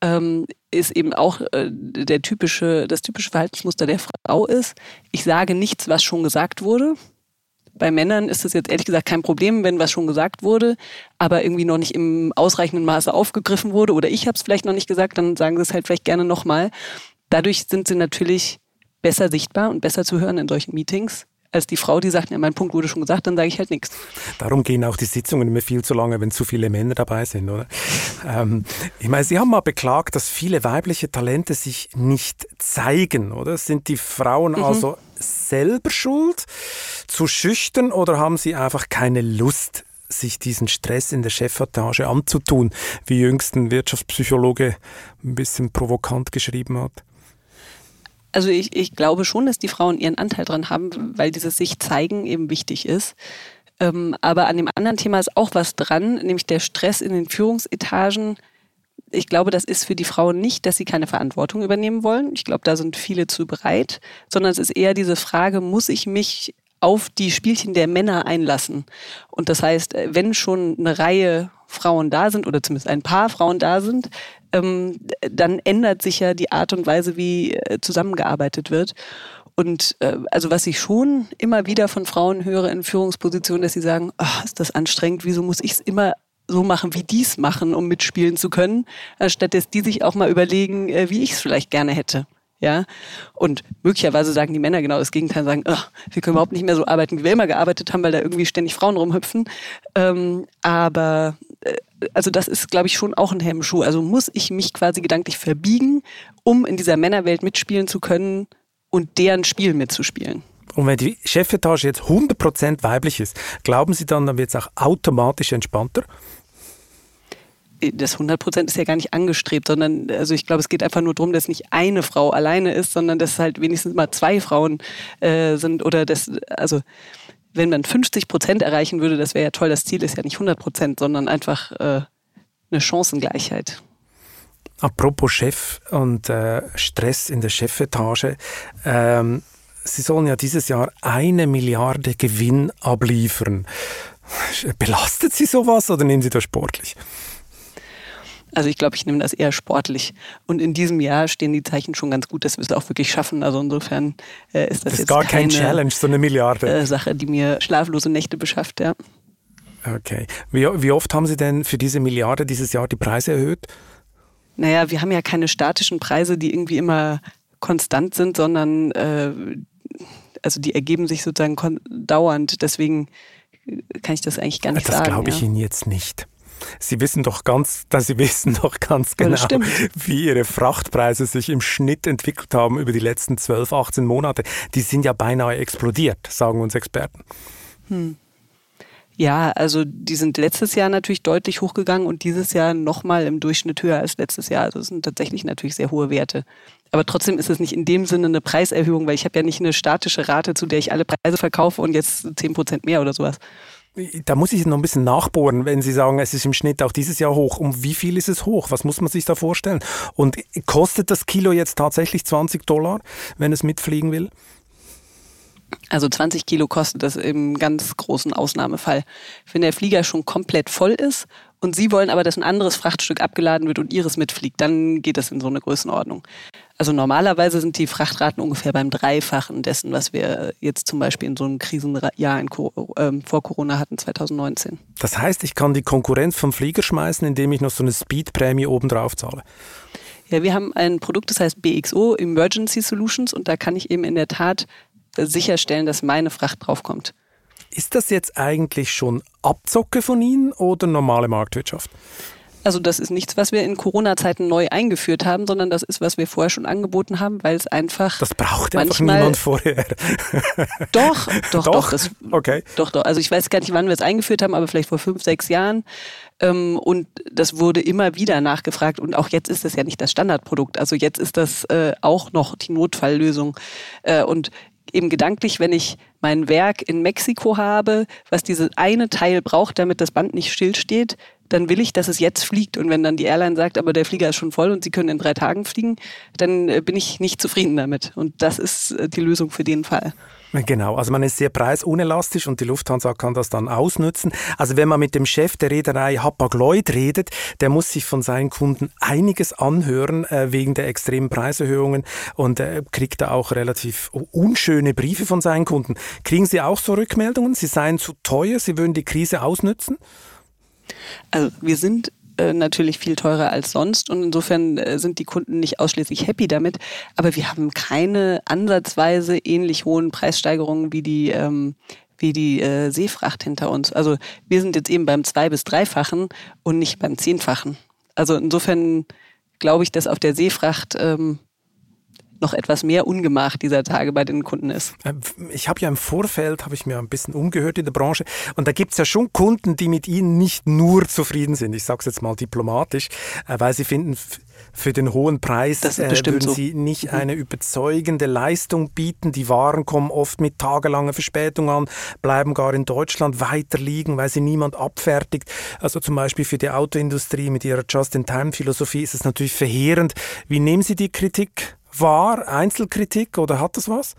ähm, ist eben auch äh, der typische, das typische Verhaltensmuster der Frau ist, ich sage nichts, was schon gesagt wurde. Bei Männern ist es jetzt ehrlich gesagt kein Problem, wenn was schon gesagt wurde, aber irgendwie noch nicht im ausreichenden Maße aufgegriffen wurde oder ich habe es vielleicht noch nicht gesagt, dann sagen sie es halt vielleicht gerne nochmal. Dadurch sind sie natürlich besser sichtbar und besser zu hören in solchen Meetings als die Frau, die sagt, ja, mein Punkt wurde schon gesagt, dann sage ich halt nichts. Darum gehen auch die Sitzungen immer viel zu lange, wenn zu viele Männer dabei sind, oder? ähm, ich meine, Sie haben mal beklagt, dass viele weibliche Talente sich nicht zeigen, oder? Sind die Frauen mhm. also selber schuld, zu schüchtern oder haben sie einfach keine Lust, sich diesen Stress in der Chefetage anzutun, wie jüngst ein Wirtschaftspsychologe ein bisschen provokant geschrieben hat? Also ich, ich glaube schon, dass die Frauen ihren Anteil dran haben, weil dieses sich zeigen eben wichtig ist. Ähm, aber an dem anderen Thema ist auch was dran, nämlich der Stress in den Führungsetagen. Ich glaube, das ist für die Frauen nicht, dass sie keine Verantwortung übernehmen wollen. Ich glaube, da sind viele zu bereit, sondern es ist eher diese Frage, muss ich mich auf die Spielchen der Männer einlassen? Und das heißt, wenn schon eine Reihe Frauen da sind oder zumindest ein paar Frauen da sind, ähm, dann ändert sich ja die Art und Weise, wie äh, zusammengearbeitet wird. Und äh, also was ich schon immer wieder von Frauen höre in Führungspositionen, dass sie sagen, oh, ist das anstrengend, wieso muss ich es immer so machen, wie die es machen, um mitspielen zu können, anstatt dass die sich auch mal überlegen, äh, wie ich es vielleicht gerne hätte. Ja, und möglicherweise sagen die Männer genau das Gegenteil, sagen, oh, wir können überhaupt nicht mehr so arbeiten, wie wir immer gearbeitet haben, weil da irgendwie ständig Frauen rumhüpfen. Ähm, aber also das ist, glaube ich, schon auch ein Hemmschuh. Also muss ich mich quasi gedanklich verbiegen, um in dieser Männerwelt mitspielen zu können und deren Spiel mitzuspielen. Und wenn die Chefetage jetzt 100% weiblich ist, glauben Sie dann, dann wird es auch automatisch entspannter? das 100 Prozent ist ja gar nicht angestrebt, sondern also ich glaube, es geht einfach nur darum, dass nicht eine Frau alleine ist, sondern dass halt wenigstens mal zwei Frauen äh, sind oder das, also wenn man 50 Prozent erreichen würde, das wäre ja toll. Das Ziel ist ja nicht 100 Prozent, sondern einfach äh, eine Chancengleichheit. Apropos Chef und äh, Stress in der Chefetage. Ähm, Sie sollen ja dieses Jahr eine Milliarde Gewinn abliefern. *laughs* Belastet Sie sowas oder nehmen Sie das sportlich? Also ich glaube, ich nehme das eher sportlich. Und in diesem Jahr stehen die Zeichen schon ganz gut, dass wir es auch wirklich schaffen. Also insofern äh, ist das, das ist jetzt gar keine kein Challenge, so eine Milliarde. Äh, Sache, die mir schlaflose Nächte beschafft, ja. Okay. Wie, wie oft haben Sie denn für diese Milliarde dieses Jahr die Preise erhöht? Naja, wir haben ja keine statischen Preise, die irgendwie immer konstant sind, sondern äh, also die ergeben sich sozusagen dauernd. Deswegen kann ich das eigentlich gar nicht das sagen. Das glaube ich ja. Ihnen jetzt nicht. Sie wissen doch ganz, dass *laughs* Sie wissen doch ganz genau, wie Ihre Frachtpreise sich im Schnitt entwickelt haben über die letzten 12, 18 Monate. Die sind ja beinahe explodiert, sagen uns Experten. Hm. Ja, also die sind letztes Jahr natürlich deutlich hochgegangen und dieses Jahr nochmal im Durchschnitt höher als letztes Jahr. Also es sind tatsächlich natürlich sehr hohe Werte. Aber trotzdem ist es nicht in dem Sinne eine Preiserhöhung, weil ich habe ja nicht eine statische Rate, zu der ich alle Preise verkaufe und jetzt 10 Prozent mehr oder sowas. Da muss ich noch ein bisschen nachbohren, wenn Sie sagen, es ist im Schnitt auch dieses Jahr hoch. Um wie viel ist es hoch? Was muss man sich da vorstellen? Und kostet das Kilo jetzt tatsächlich 20 Dollar, wenn es mitfliegen will? Also 20 Kilo kostet das im ganz großen Ausnahmefall. Wenn der Flieger schon komplett voll ist und Sie wollen aber, dass ein anderes Frachtstück abgeladen wird und Ihres mitfliegt, dann geht das in so eine Größenordnung. Also normalerweise sind die Frachtraten ungefähr beim Dreifachen dessen, was wir jetzt zum Beispiel in so einem Krisenjahr in, ähm, vor Corona hatten, 2019. Das heißt, ich kann die Konkurrenz vom Flieger schmeißen, indem ich noch so eine Speedprämie obendrauf zahle? Ja, wir haben ein Produkt, das heißt BXO, Emergency Solutions, und da kann ich eben in der Tat sicherstellen, dass meine Fracht draufkommt. Ist das jetzt eigentlich schon Abzocke von Ihnen oder normale Marktwirtschaft? Also das ist nichts, was wir in Corona-Zeiten neu eingeführt haben, sondern das ist, was wir vorher schon angeboten haben, weil es einfach. Das braucht einfach niemand vorher. *laughs* doch, doch, doch. Doch, das, okay. doch, doch. Also ich weiß gar nicht, wann wir es eingeführt haben, aber vielleicht vor fünf, sechs Jahren. Ähm, und das wurde immer wieder nachgefragt. Und auch jetzt ist das ja nicht das Standardprodukt. Also jetzt ist das äh, auch noch die Notfalllösung. Äh, und eben gedanklich, wenn ich mein Werk in Mexiko habe, was diese eine Teil braucht, damit das Band nicht stillsteht, dann will ich, dass es jetzt fliegt. Und wenn dann die Airline sagt, aber der Flieger ist schon voll und Sie können in drei Tagen fliegen, dann äh, bin ich nicht zufrieden damit. Und das ist äh, die Lösung für den Fall. Genau, also man ist sehr preisunelastisch und die Lufthansa kann das dann ausnutzen. Also wenn man mit dem Chef der Reederei Hapag-Lloyd redet, der muss sich von seinen Kunden einiges anhören äh, wegen der extremen Preiserhöhungen und äh, kriegt da auch relativ unschöne Briefe von seinen Kunden. Kriegen Sie auch so Rückmeldungen? Sie seien zu teuer, Sie würden die Krise ausnutzen? Also wir sind äh, natürlich viel teurer als sonst und insofern äh, sind die Kunden nicht ausschließlich happy damit. Aber wir haben keine ansatzweise ähnlich hohen Preissteigerungen wie die ähm, wie die äh, Seefracht hinter uns. Also wir sind jetzt eben beim zwei- bis dreifachen und nicht beim zehnfachen. Also insofern glaube ich, dass auf der Seefracht ähm, noch etwas mehr Ungemach dieser Tage bei den Kunden ist. Ähm, ich habe ja im Vorfeld, habe ich mir ein bisschen umgehört in der Branche und da gibt es ja schon Kunden, die mit Ihnen nicht nur zufrieden sind, ich sage es jetzt mal diplomatisch, äh, weil sie finden, für den hohen Preis äh, würden so. sie nicht mhm. eine überzeugende Leistung bieten. Die Waren kommen oft mit tagelanger Verspätung an, bleiben gar in Deutschland weiter liegen, weil sie niemand abfertigt. Also zum Beispiel für die Autoindustrie mit ihrer Just-in-Time-Philosophie ist es natürlich verheerend. Wie nehmen Sie die Kritik wahr? Einzelkritik oder hat das was?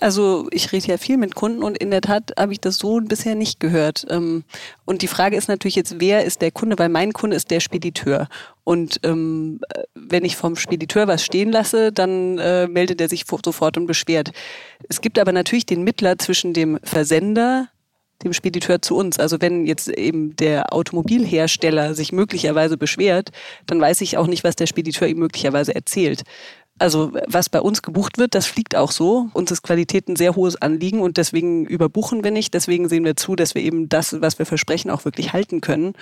Also ich rede ja viel mit Kunden und in der Tat habe ich das so bisher nicht gehört. Ähm, und die Frage ist natürlich jetzt, wer ist der Kunde? Weil mein Kunde ist der Spediteur. Und ähm, wenn ich vom Spediteur was stehen lasse, dann äh, meldet er sich sofort und beschwert. Es gibt aber natürlich den Mittler zwischen dem Versender, dem Spediteur zu uns. Also wenn jetzt eben der Automobilhersteller sich möglicherweise beschwert, dann weiß ich auch nicht, was der Spediteur ihm möglicherweise erzählt also was bei uns gebucht wird, das fliegt auch so. Uns ist Qualität ein sehr hohes Anliegen und deswegen überbuchen wir nicht. Deswegen sehen wir zu, dass wir eben das, was wir versprechen, auch wirklich halten können.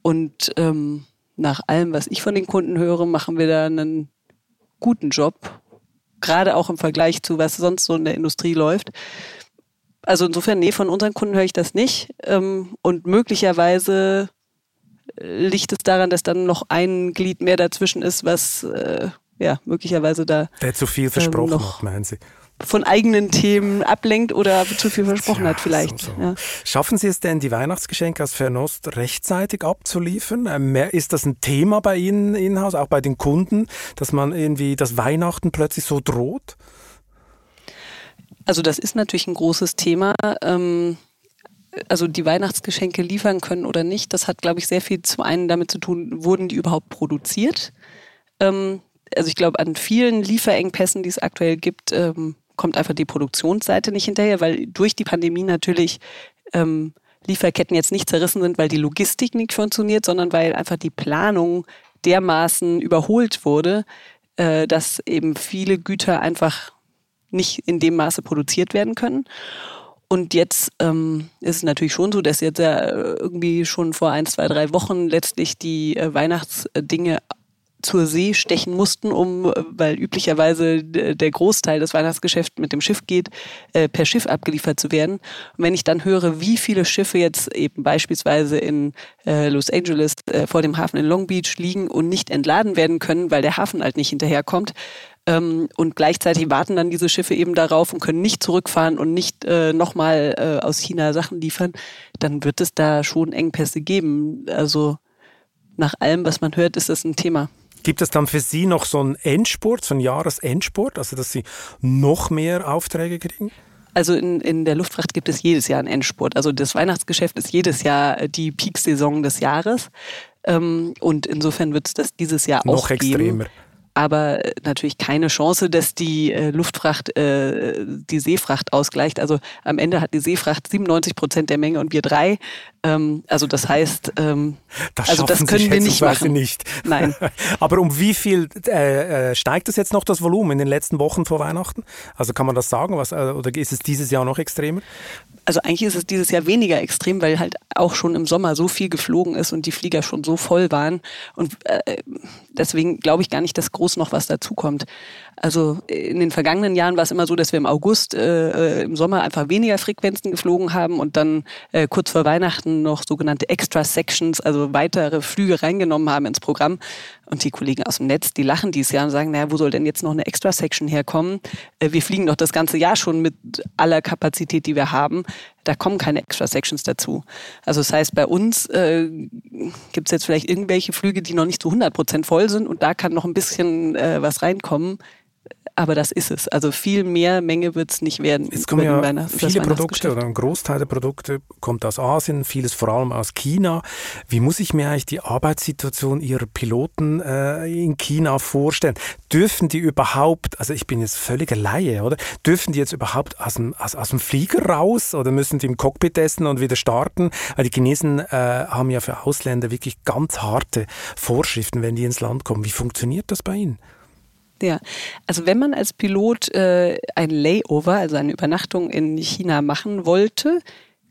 Und ähm, nach allem, was ich von den Kunden höre, machen wir da einen guten Job. Gerade auch im Vergleich zu, was sonst so in der Industrie läuft. Also insofern, nee, von unseren Kunden höre ich das nicht. Ähm, und möglicherweise liegt es daran, dass dann noch ein Glied mehr dazwischen ist, was äh, ja, möglicherweise da. Der zu viel versprochen ähm, hat, meinen Sie? von eigenen Themen ablenkt oder zu viel versprochen ja, hat vielleicht. So, so. Ja. Schaffen Sie es denn, die Weihnachtsgeschenke aus Fernost rechtzeitig abzuliefern? Ähm, ist das ein Thema bei Ihnen in-house, auch bei den Kunden, dass man irgendwie das Weihnachten plötzlich so droht? Also das ist natürlich ein großes Thema. Ähm, also die Weihnachtsgeschenke liefern können oder nicht, das hat, glaube ich, sehr viel zum einen damit zu tun, wurden die überhaupt produziert? Ähm, also ich glaube, an vielen Lieferengpässen, die es aktuell gibt, ähm, kommt einfach die Produktionsseite nicht hinterher, weil durch die Pandemie natürlich ähm, Lieferketten jetzt nicht zerrissen sind, weil die Logistik nicht funktioniert, sondern weil einfach die Planung dermaßen überholt wurde, äh, dass eben viele Güter einfach nicht in dem Maße produziert werden können. Und jetzt ähm, ist es natürlich schon so, dass jetzt ja irgendwie schon vor ein, zwei, drei Wochen letztlich die äh, Weihnachtsdinge zur See stechen mussten, um, weil üblicherweise der Großteil des Weihnachtsgeschäfts mit dem Schiff geht, äh, per Schiff abgeliefert zu werden. Und wenn ich dann höre, wie viele Schiffe jetzt eben beispielsweise in äh, Los Angeles äh, vor dem Hafen in Long Beach liegen und nicht entladen werden können, weil der Hafen halt nicht hinterherkommt, ähm, und gleichzeitig warten dann diese Schiffe eben darauf und können nicht zurückfahren und nicht äh, nochmal äh, aus China Sachen liefern, dann wird es da schon Engpässe geben. Also nach allem, was man hört, ist das ein Thema. Gibt es dann für Sie noch so einen Endspurt, so einen Jahresendspurt, also dass Sie noch mehr Aufträge kriegen? Also in, in der Luftfracht gibt es jedes Jahr einen Endspurt. Also das Weihnachtsgeschäft ist jedes Jahr die Peaksaison des Jahres. Ähm, und insofern wird es das dieses Jahr noch auch extremer. Aber äh, natürlich keine Chance, dass die äh, Luftfracht äh, die Seefracht ausgleicht. Also am Ende hat die Seefracht 97 Prozent der Menge und wir drei. Ähm, also das heißt, ähm, das also das können wir nicht machen. Nicht. Nein. *laughs* aber um wie viel äh, äh, steigt das jetzt noch das Volumen in den letzten Wochen vor Weihnachten? Also kann man das sagen? Was, äh, oder ist es dieses Jahr noch extremer? Also eigentlich ist es dieses Jahr weniger extrem, weil halt auch schon im Sommer so viel geflogen ist und die Flieger schon so voll waren. Und äh, deswegen glaube ich gar nicht, dass groß noch was dazukommt. Also in den vergangenen Jahren war es immer so, dass wir im August, äh, äh, im Sommer einfach weniger Frequenzen geflogen haben und dann äh, kurz vor Weihnachten noch sogenannte Extra Sections, also weitere Flüge reingenommen haben ins Programm. Und die Kollegen aus dem Netz, die lachen dieses Jahr und sagen, naja, wo soll denn jetzt noch eine Extra Section herkommen? Äh, wir fliegen doch das ganze Jahr schon mit aller Kapazität, die wir haben. Da kommen keine Extra Sections dazu. Also das heißt, bei uns äh, gibt es jetzt vielleicht irgendwelche Flüge, die noch nicht zu 100 Prozent voll sind und da kann noch ein bisschen äh, was reinkommen aber das ist es. Also viel mehr Menge wird es nicht werden. Es kommen ja viele Produkte oder ein Großteil der Produkte kommt aus Asien, vieles vor allem aus China. Wie muss ich mir eigentlich die Arbeitssituation Ihrer Piloten äh, in China vorstellen? Dürfen die überhaupt, also ich bin jetzt völliger Laie, oder? Dürfen die jetzt überhaupt aus dem, aus, aus dem Flieger raus oder müssen die im Cockpit essen und wieder starten? Weil die Chinesen äh, haben ja für Ausländer wirklich ganz harte Vorschriften, wenn die ins Land kommen. Wie funktioniert das bei Ihnen? Ja, also wenn man als Pilot äh, ein Layover, also eine Übernachtung in China machen wollte,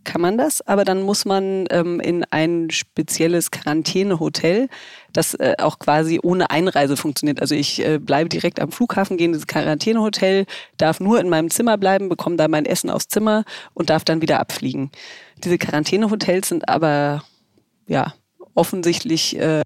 kann man das, aber dann muss man ähm, in ein spezielles Quarantänehotel, das äh, auch quasi ohne Einreise funktioniert. Also ich äh, bleibe direkt am Flughafen, gehe in dieses Quarantänehotel, darf nur in meinem Zimmer bleiben, bekomme da mein Essen aufs Zimmer und darf dann wieder abfliegen. Diese Quarantänehotels sind aber ja offensichtlich äh,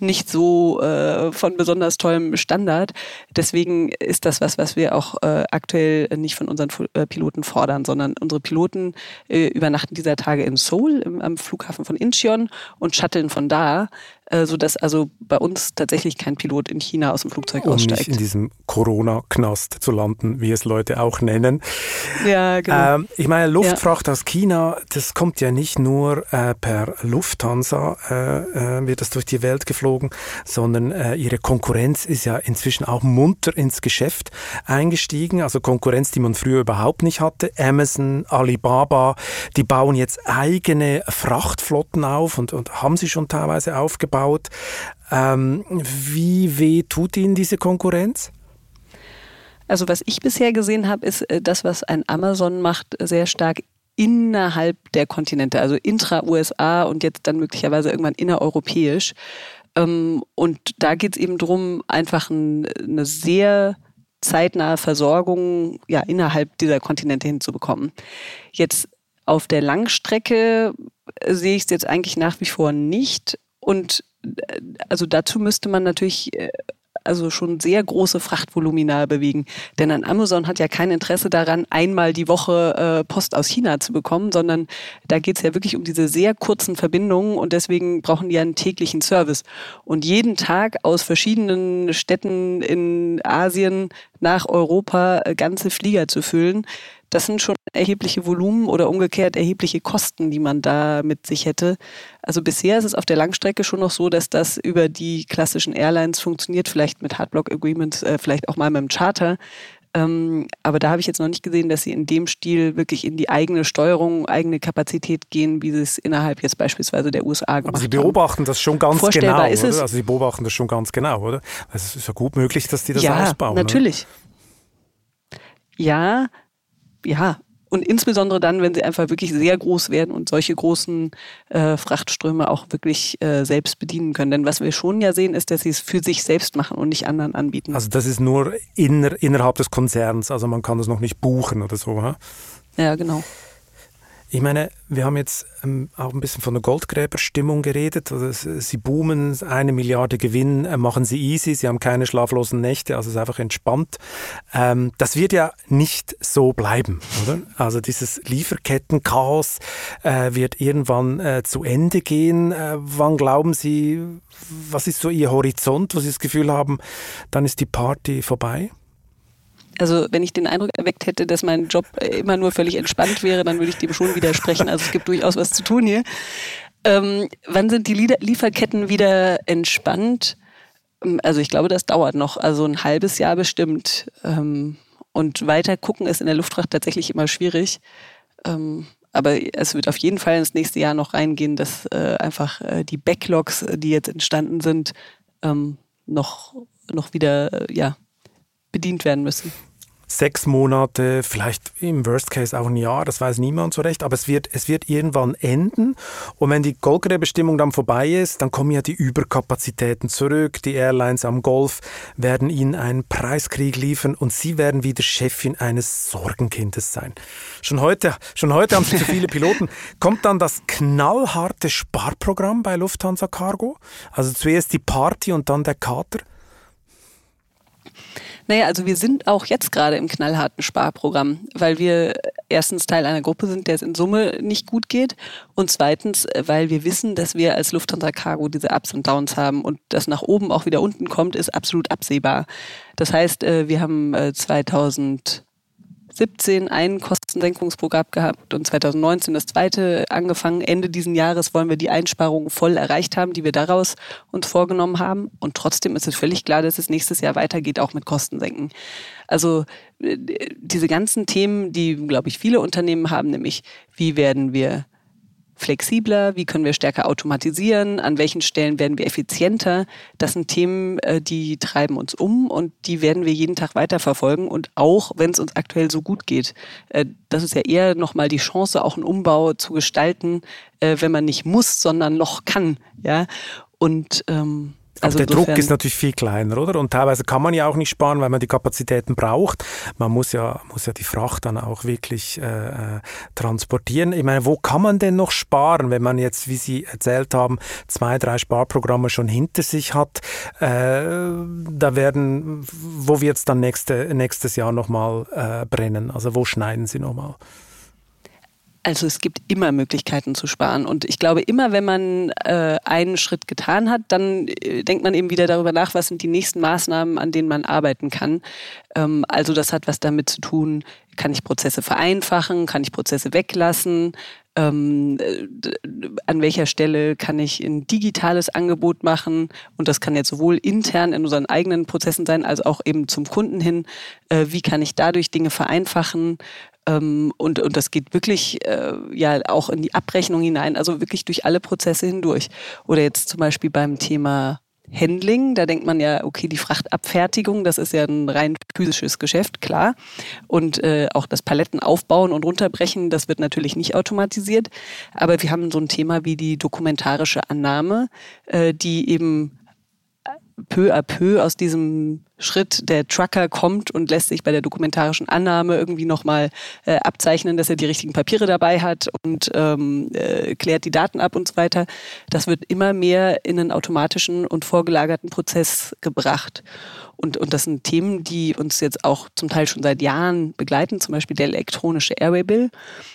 nicht so äh, von besonders tollem Standard. Deswegen ist das was, was wir auch äh, aktuell nicht von unseren äh, Piloten fordern, sondern unsere Piloten äh, übernachten dieser Tage in Seoul im, am Flughafen von Incheon und shutteln von da äh, sodass also bei uns tatsächlich kein Pilot in China aus dem Flugzeug um aussteigt. nicht in diesem Corona-Knast zu landen, wie es Leute auch nennen. Ja, genau. Ähm, ich meine, Luftfracht ja. aus China, das kommt ja nicht nur äh, per Lufthansa, äh, äh, wird das durch die Welt geflogen, sondern äh, ihre Konkurrenz ist ja inzwischen auch munter ins Geschäft eingestiegen. Also Konkurrenz, die man früher überhaupt nicht hatte. Amazon, Alibaba, die bauen jetzt eigene Frachtflotten auf und, und haben sie schon teilweise aufgebaut aufgebaut. Ähm, wie weh tut Ihnen diese Konkurrenz? Also was ich bisher gesehen habe, ist äh, das, was ein Amazon macht, sehr stark innerhalb der Kontinente, also intra-USA und jetzt dann möglicherweise irgendwann innereuropäisch. Ähm, und da geht es eben darum, einfach eine sehr zeitnahe Versorgung ja, innerhalb dieser Kontinente hinzubekommen. Jetzt auf der Langstrecke sehe ich es jetzt eigentlich nach wie vor nicht. Und äh, also dazu müsste man natürlich äh, also schon sehr große Frachtvolumina bewegen. Denn ein Amazon hat ja kein Interesse daran, einmal die Woche äh, Post aus China zu bekommen, sondern da geht es ja wirklich um diese sehr kurzen Verbindungen und deswegen brauchen die einen täglichen Service. Und jeden Tag aus verschiedenen Städten in Asien nach Europa äh, ganze Flieger zu füllen, das sind schon erhebliche Volumen oder umgekehrt erhebliche Kosten, die man da mit sich hätte. Also bisher ist es auf der Langstrecke schon noch so, dass das über die klassischen Airlines funktioniert, vielleicht mit Hardblock Agreements, äh, vielleicht auch mal mit dem Charter. Ähm, aber da habe ich jetzt noch nicht gesehen, dass sie in dem Stil wirklich in die eigene Steuerung, eigene Kapazität gehen, wie sie es innerhalb jetzt beispielsweise der USA gemacht haben. Sie beobachten haben. das schon ganz genau, ist oder? Also Sie beobachten das schon ganz genau, oder? Also es ist ja gut möglich, dass die das ja, ausbauen. Natürlich. Oder? Ja, ja, und insbesondere dann, wenn sie einfach wirklich sehr groß werden und solche großen äh, Frachtströme auch wirklich äh, selbst bedienen können. Denn was wir schon ja sehen, ist, dass sie es für sich selbst machen und nicht anderen anbieten. Also das ist nur inner, innerhalb des Konzerns, also man kann das noch nicht buchen oder so. Ha? Ja, genau. Ich meine, wir haben jetzt ähm, auch ein bisschen von der Goldgräberstimmung geredet. Also, sie boomen, eine Milliarde Gewinn äh, machen sie easy, sie haben keine schlaflosen Nächte, also es ist einfach entspannt. Ähm, das wird ja nicht so bleiben, oder? Also dieses Lieferkettenchaos äh, wird irgendwann äh, zu Ende gehen. Wann glauben Sie, was ist so Ihr Horizont, wo Sie das Gefühl haben, dann ist die Party vorbei? Also wenn ich den Eindruck erweckt hätte, dass mein Job immer nur völlig entspannt wäre, dann würde ich dem schon widersprechen. Also es gibt durchaus was zu tun hier. Ähm, wann sind die Lieferketten wieder entspannt? Ähm, also ich glaube, das dauert noch. Also ein halbes Jahr bestimmt. Ähm, und weiter gucken ist in der Luftfracht tatsächlich immer schwierig. Ähm, aber es wird auf jeden Fall ins nächste Jahr noch reingehen, dass äh, einfach äh, die Backlogs, die jetzt entstanden sind, ähm, noch, noch wieder äh, ja, bedient werden müssen sechs Monate, vielleicht im Worst Case auch ein Jahr, das weiß niemand so recht, aber es wird, es wird irgendwann enden. Und wenn die Goldgräberbestimmung dann vorbei ist, dann kommen ja die Überkapazitäten zurück. Die Airlines am Golf werden ihnen einen Preiskrieg liefern und sie werden wieder Chefin eines Sorgenkindes sein. Schon heute, schon heute haben sie zu viele Piloten. *laughs* Kommt dann das knallharte Sparprogramm bei Lufthansa Cargo? Also zuerst die Party und dann der Kater? Naja, also wir sind auch jetzt gerade im knallharten Sparprogramm, weil wir erstens Teil einer Gruppe sind, der es in Summe nicht gut geht und zweitens, äh, weil wir wissen, dass wir als Lufthansa Cargo diese Ups und Downs haben und das nach oben auch wieder unten kommt, ist absolut absehbar. Das heißt, äh, wir haben 2000 2017 ein Kostensenkungsprogramm gehabt und 2019 das zweite angefangen. Ende diesen Jahres wollen wir die Einsparungen voll erreicht haben, die wir daraus uns vorgenommen haben. Und trotzdem ist es völlig klar, dass es nächstes Jahr weitergeht, auch mit Kostensenken. Also äh, diese ganzen Themen, die, glaube ich, viele Unternehmen haben, nämlich wie werden wir flexibler, wie können wir stärker automatisieren, an welchen Stellen werden wir effizienter. Das sind Themen, äh, die treiben uns um und die werden wir jeden Tag weiterverfolgen und auch, wenn es uns aktuell so gut geht. Äh, das ist ja eher nochmal die Chance, auch einen Umbau zu gestalten, äh, wenn man nicht muss, sondern noch kann. Ja? Und ähm, also der Druck ist natürlich viel kleiner, oder? Und teilweise kann man ja auch nicht sparen, weil man die Kapazitäten braucht. Man muss ja, muss ja die Fracht dann auch wirklich äh, äh, transportieren. Ich meine, wo kann man denn noch sparen, wenn man jetzt, wie Sie erzählt haben, zwei, drei Sparprogramme schon hinter sich hat? Äh, da werden, wo wird es dann nächste, nächstes Jahr nochmal äh, brennen? Also wo schneiden Sie nochmal? Also es gibt immer Möglichkeiten zu sparen. Und ich glaube, immer wenn man äh, einen Schritt getan hat, dann äh, denkt man eben wieder darüber nach, was sind die nächsten Maßnahmen, an denen man arbeiten kann. Ähm, also das hat was damit zu tun, kann ich Prozesse vereinfachen, kann ich Prozesse weglassen, ähm, an welcher Stelle kann ich ein digitales Angebot machen und das kann jetzt sowohl intern in unseren eigenen Prozessen sein, als auch eben zum Kunden hin. Äh, wie kann ich dadurch Dinge vereinfachen? Ähm, und, und das geht wirklich äh, ja auch in die Abrechnung hinein, also wirklich durch alle Prozesse hindurch. Oder jetzt zum Beispiel beim Thema Handling, da denkt man ja, okay, die Frachtabfertigung, das ist ja ein rein physisches Geschäft, klar. Und äh, auch das Paletten aufbauen und runterbrechen, das wird natürlich nicht automatisiert. Aber wir haben so ein Thema wie die dokumentarische Annahme, äh, die eben peu à peu aus diesem Schritt, der Trucker kommt und lässt sich bei der dokumentarischen Annahme irgendwie nochmal äh, abzeichnen, dass er die richtigen Papiere dabei hat und ähm, äh, klärt die Daten ab und so weiter. Das wird immer mehr in einen automatischen und vorgelagerten Prozess gebracht. Und, und das sind Themen, die uns jetzt auch zum Teil schon seit Jahren begleiten, zum Beispiel der elektronische Airway-Bill.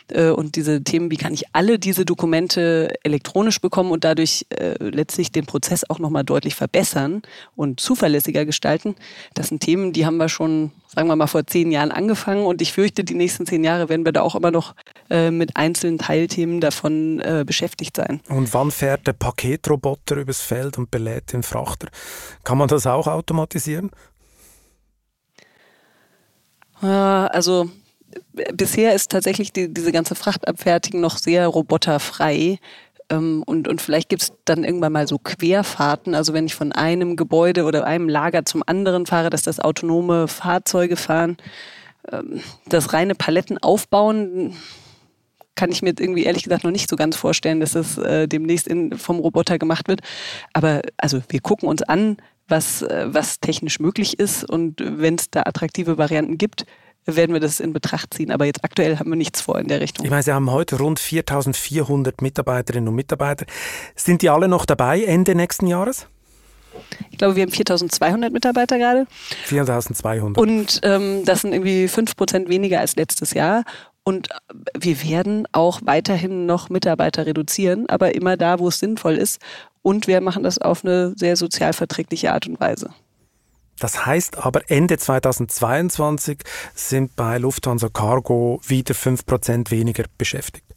Äh, und diese Themen, wie kann ich alle diese Dokumente elektronisch bekommen und dadurch äh, letztlich den Prozess auch nochmal deutlich verbessern und zuverlässiger gestalten. Das sind Themen, die haben wir schon, sagen wir mal, vor zehn Jahren angefangen und ich fürchte, die nächsten zehn Jahre werden wir da auch immer noch äh, mit einzelnen Teilthemen davon äh, beschäftigt sein. Und wann fährt der Paketroboter übers Feld und belädt den Frachter? Kann man das auch automatisieren? Also bisher ist tatsächlich die, diese ganze Frachtabfertigung noch sehr roboterfrei. Ähm, und, und vielleicht gibt es dann irgendwann mal so Querfahrten. Also wenn ich von einem Gebäude oder einem Lager zum anderen fahre, dass das autonome Fahrzeuge fahren. Ähm, das reine Paletten aufbauen, kann ich mir irgendwie ehrlich gesagt noch nicht so ganz vorstellen, dass das äh, demnächst in, vom Roboter gemacht wird. Aber also wir gucken uns an, was, äh, was technisch möglich ist. Und wenn es da attraktive Varianten gibt, werden wir das in Betracht ziehen. Aber jetzt aktuell haben wir nichts vor in der Richtung. Ich meine, Sie haben heute rund 4400 Mitarbeiterinnen und Mitarbeiter. Sind die alle noch dabei Ende nächsten Jahres? Ich glaube, wir haben 4200 Mitarbeiter gerade. 4200. Und ähm, das sind irgendwie 5% weniger als letztes Jahr. Und wir werden auch weiterhin noch Mitarbeiter reduzieren, aber immer da, wo es sinnvoll ist. Und wir machen das auf eine sehr sozialverträgliche Art und Weise. Das heißt aber, Ende 2022 sind bei Lufthansa Cargo wieder 5% weniger beschäftigt.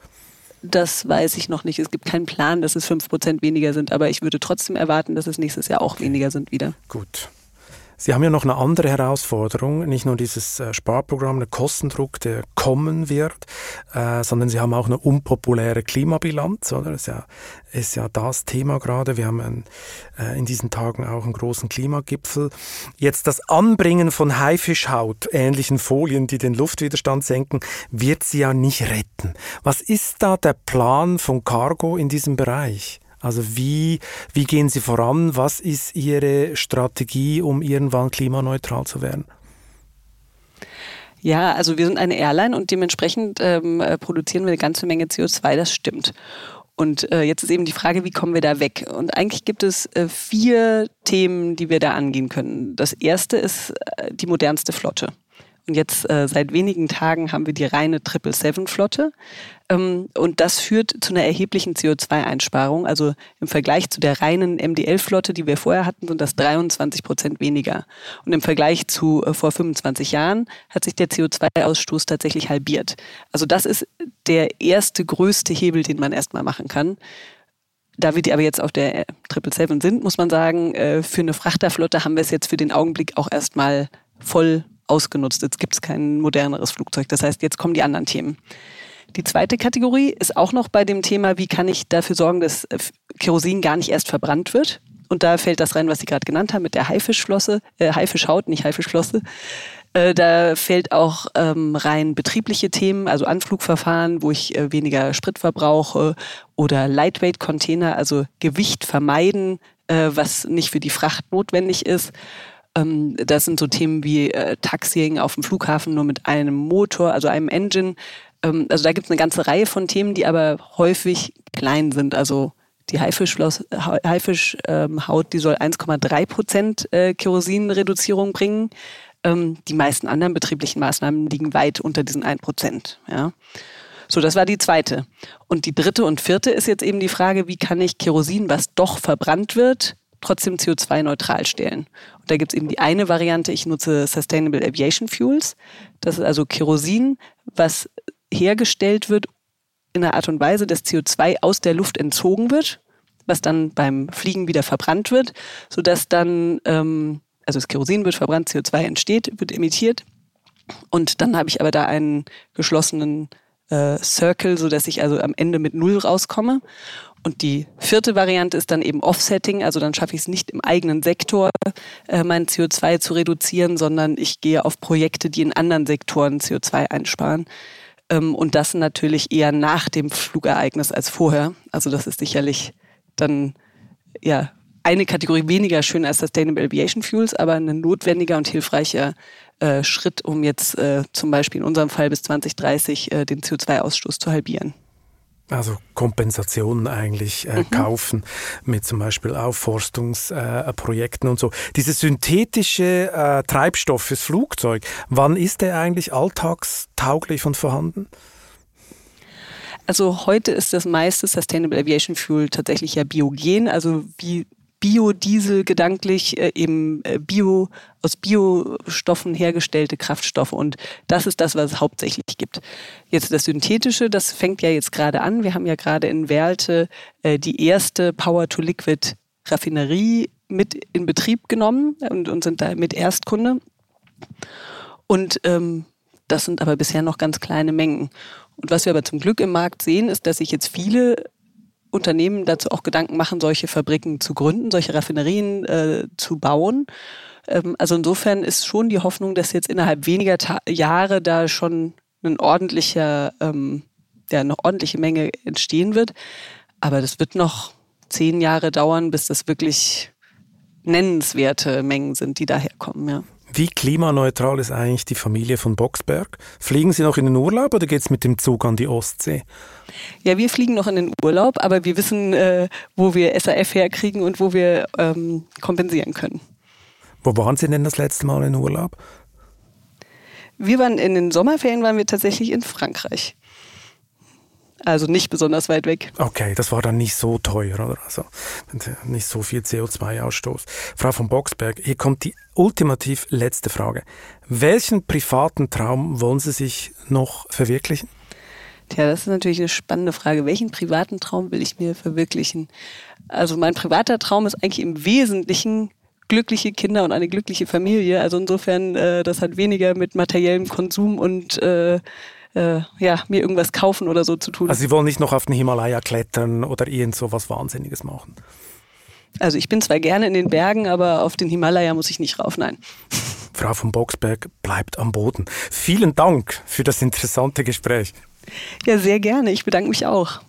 Das weiß ich noch nicht. Es gibt keinen Plan, dass es 5% weniger sind, aber ich würde trotzdem erwarten, dass es nächstes Jahr auch weniger sind wieder. Gut. Sie haben ja noch eine andere Herausforderung, nicht nur dieses äh, Sparprogramm, der Kostendruck, der kommen wird, äh, sondern Sie haben auch eine unpopuläre Klimabilanz, oder? Das ist ja, ist ja das Thema gerade. Wir haben ein, äh, in diesen Tagen auch einen großen Klimagipfel. Jetzt das Anbringen von Haifischhaut, ähnlichen Folien, die den Luftwiderstand senken, wird sie ja nicht retten. Was ist da der Plan von Cargo in diesem Bereich? Also wie, wie gehen Sie voran? Was ist Ihre Strategie, um irgendwann klimaneutral zu werden? Ja, also wir sind eine Airline und dementsprechend ähm, äh, produzieren wir eine ganze Menge CO2, das stimmt. Und äh, jetzt ist eben die Frage, wie kommen wir da weg? Und eigentlich gibt es äh, vier Themen, die wir da angehen können. Das erste ist äh, die modernste Flotte. Und jetzt äh, seit wenigen Tagen haben wir die reine 777-Flotte. Ähm, und das führt zu einer erheblichen CO2-Einsparung. Also im Vergleich zu der reinen MDL-Flotte, die wir vorher hatten, sind das 23 Prozent weniger. Und im Vergleich zu äh, vor 25 Jahren hat sich der CO2-Ausstoß tatsächlich halbiert. Also das ist der erste größte Hebel, den man erstmal machen kann. Da wir die aber jetzt auf der 777 sind, muss man sagen, äh, für eine Frachterflotte haben wir es jetzt für den Augenblick auch erstmal voll ausgenutzt. Jetzt gibt es kein moderneres Flugzeug. Das heißt, jetzt kommen die anderen Themen. Die zweite Kategorie ist auch noch bei dem Thema, wie kann ich dafür sorgen, dass äh, Kerosin gar nicht erst verbrannt wird. Und da fällt das rein, was Sie gerade genannt haben, mit der Haifischflosse, äh, Haifischhaut, nicht Haifischflosse. Äh, da fällt auch ähm, rein betriebliche Themen, also Anflugverfahren, wo ich äh, weniger Sprit verbrauche oder Lightweight-Container, also Gewicht vermeiden, äh, was nicht für die Fracht notwendig ist. Ähm, das sind so Themen wie äh, Taxiing auf dem Flughafen nur mit einem Motor, also einem Engine. Ähm, also da gibt es eine ganze Reihe von Themen, die aber häufig klein sind. Also die Haifischhaut, Haifisch, ähm, die soll 1,3 Prozent äh, Kerosinreduzierung bringen. Ähm, die meisten anderen betrieblichen Maßnahmen liegen weit unter diesen 1 Prozent. Ja. So, das war die zweite. Und die dritte und vierte ist jetzt eben die Frage, wie kann ich Kerosin, was doch verbrannt wird, trotzdem CO2-neutral stellen. Und da gibt es eben die eine Variante, ich nutze Sustainable Aviation Fuels. Das ist also Kerosin, was hergestellt wird in einer Art und Weise, dass CO2 aus der Luft entzogen wird, was dann beim Fliegen wieder verbrannt wird, sodass dann, ähm, also das Kerosin wird verbrannt, CO2 entsteht, wird emittiert. Und dann habe ich aber da einen geschlossenen äh, Circle, sodass ich also am Ende mit Null rauskomme. Und die vierte Variante ist dann eben Offsetting, also dann schaffe ich es nicht im eigenen Sektor, äh, mein CO2 zu reduzieren, sondern ich gehe auf Projekte, die in anderen Sektoren CO2 einsparen. Ähm, und das natürlich eher nach dem Flugereignis als vorher. Also das ist sicherlich dann ja eine Kategorie weniger schön als Sustainable Aviation Fuels, aber ein notwendiger und hilfreicher äh, Schritt, um jetzt äh, zum Beispiel in unserem Fall bis 2030 äh, den CO2-Ausstoß zu halbieren. Also Kompensationen eigentlich äh, mhm. kaufen mit zum Beispiel Aufforstungsprojekten äh, und so. Diese synthetische äh, Treibstoff fürs Flugzeug, wann ist der eigentlich alltagstauglich und vorhanden? Also heute ist das meiste Sustainable Aviation Fuel tatsächlich ja biogen, also wie Biodiesel gedanklich äh, eben äh, Bio aus Biostoffen hergestellte Kraftstoffe und das ist das, was es hauptsächlich gibt. Jetzt das synthetische, das fängt ja jetzt gerade an. Wir haben ja gerade in Werlte äh, die erste Power-to-Liquid Raffinerie mit in Betrieb genommen und, und sind da mit Erstkunde. Und ähm, das sind aber bisher noch ganz kleine Mengen. Und was wir aber zum Glück im Markt sehen, ist, dass sich jetzt viele Unternehmen dazu auch Gedanken machen, solche Fabriken zu gründen, solche Raffinerien äh, zu bauen. Ähm, also insofern ist schon die Hoffnung, dass jetzt innerhalb weniger Ta Jahre da schon ein ordentlicher, ähm, ja, eine ordentliche Menge entstehen wird. Aber das wird noch zehn Jahre dauern, bis das wirklich nennenswerte Mengen sind, die daherkommen, ja. Wie klimaneutral ist eigentlich die Familie von Boxberg? Fliegen Sie noch in den Urlaub oder geht es mit dem Zug an die Ostsee? Ja, wir fliegen noch in den Urlaub, aber wir wissen, äh, wo wir SAF herkriegen und wo wir ähm, kompensieren können. Wo waren Sie denn das letzte Mal in Urlaub? Wir waren in den Sommerferien waren wir tatsächlich in Frankreich. Also nicht besonders weit weg. Okay, das war dann nicht so teuer, oder? Also nicht so viel CO2-Ausstoß. Frau von Boxberg, hier kommt die ultimativ letzte Frage. Welchen privaten Traum wollen Sie sich noch verwirklichen? Tja, das ist natürlich eine spannende Frage. Welchen privaten Traum will ich mir verwirklichen? Also mein privater Traum ist eigentlich im Wesentlichen glückliche Kinder und eine glückliche Familie. Also insofern, äh, das hat weniger mit materiellem Konsum und äh, äh, ja, mir irgendwas kaufen oder so zu tun. Also Sie wollen nicht noch auf den Himalaya klettern oder irgend so was Wahnsinniges machen? Also ich bin zwar gerne in den Bergen, aber auf den Himalaya muss ich nicht rauf, nein. *laughs* Frau von Boxberg bleibt am Boden. Vielen Dank für das interessante Gespräch. Ja, sehr gerne. Ich bedanke mich auch.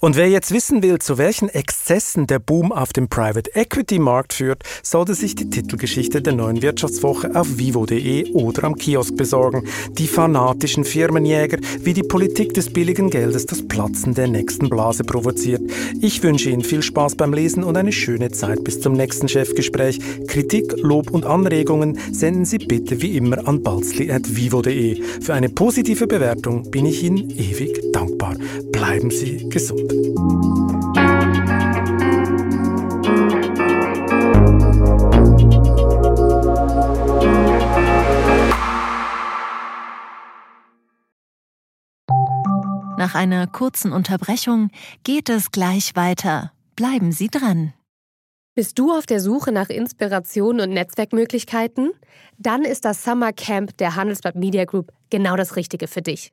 Und wer jetzt wissen will, zu welchen Exzessen der Boom auf dem Private Equity Markt führt, sollte sich die Titelgeschichte der neuen Wirtschaftswoche auf vivo.de oder am Kiosk besorgen. Die fanatischen Firmenjäger, wie die Politik des billigen Geldes das Platzen der nächsten Blase provoziert. Ich wünsche Ihnen viel Spaß beim Lesen und eine schöne Zeit bis zum nächsten Chefgespräch. Kritik, Lob und Anregungen senden Sie bitte wie immer an balzli.vivo.de. Für eine positive Bewertung bin ich Ihnen ewig dankbar. Bleiben Sie gesund. Nach einer kurzen Unterbrechung geht es gleich weiter. Bleiben Sie dran. Bist du auf der Suche nach Inspiration und Netzwerkmöglichkeiten? Dann ist das Summer Camp der Handelsblatt Media Group genau das Richtige für dich.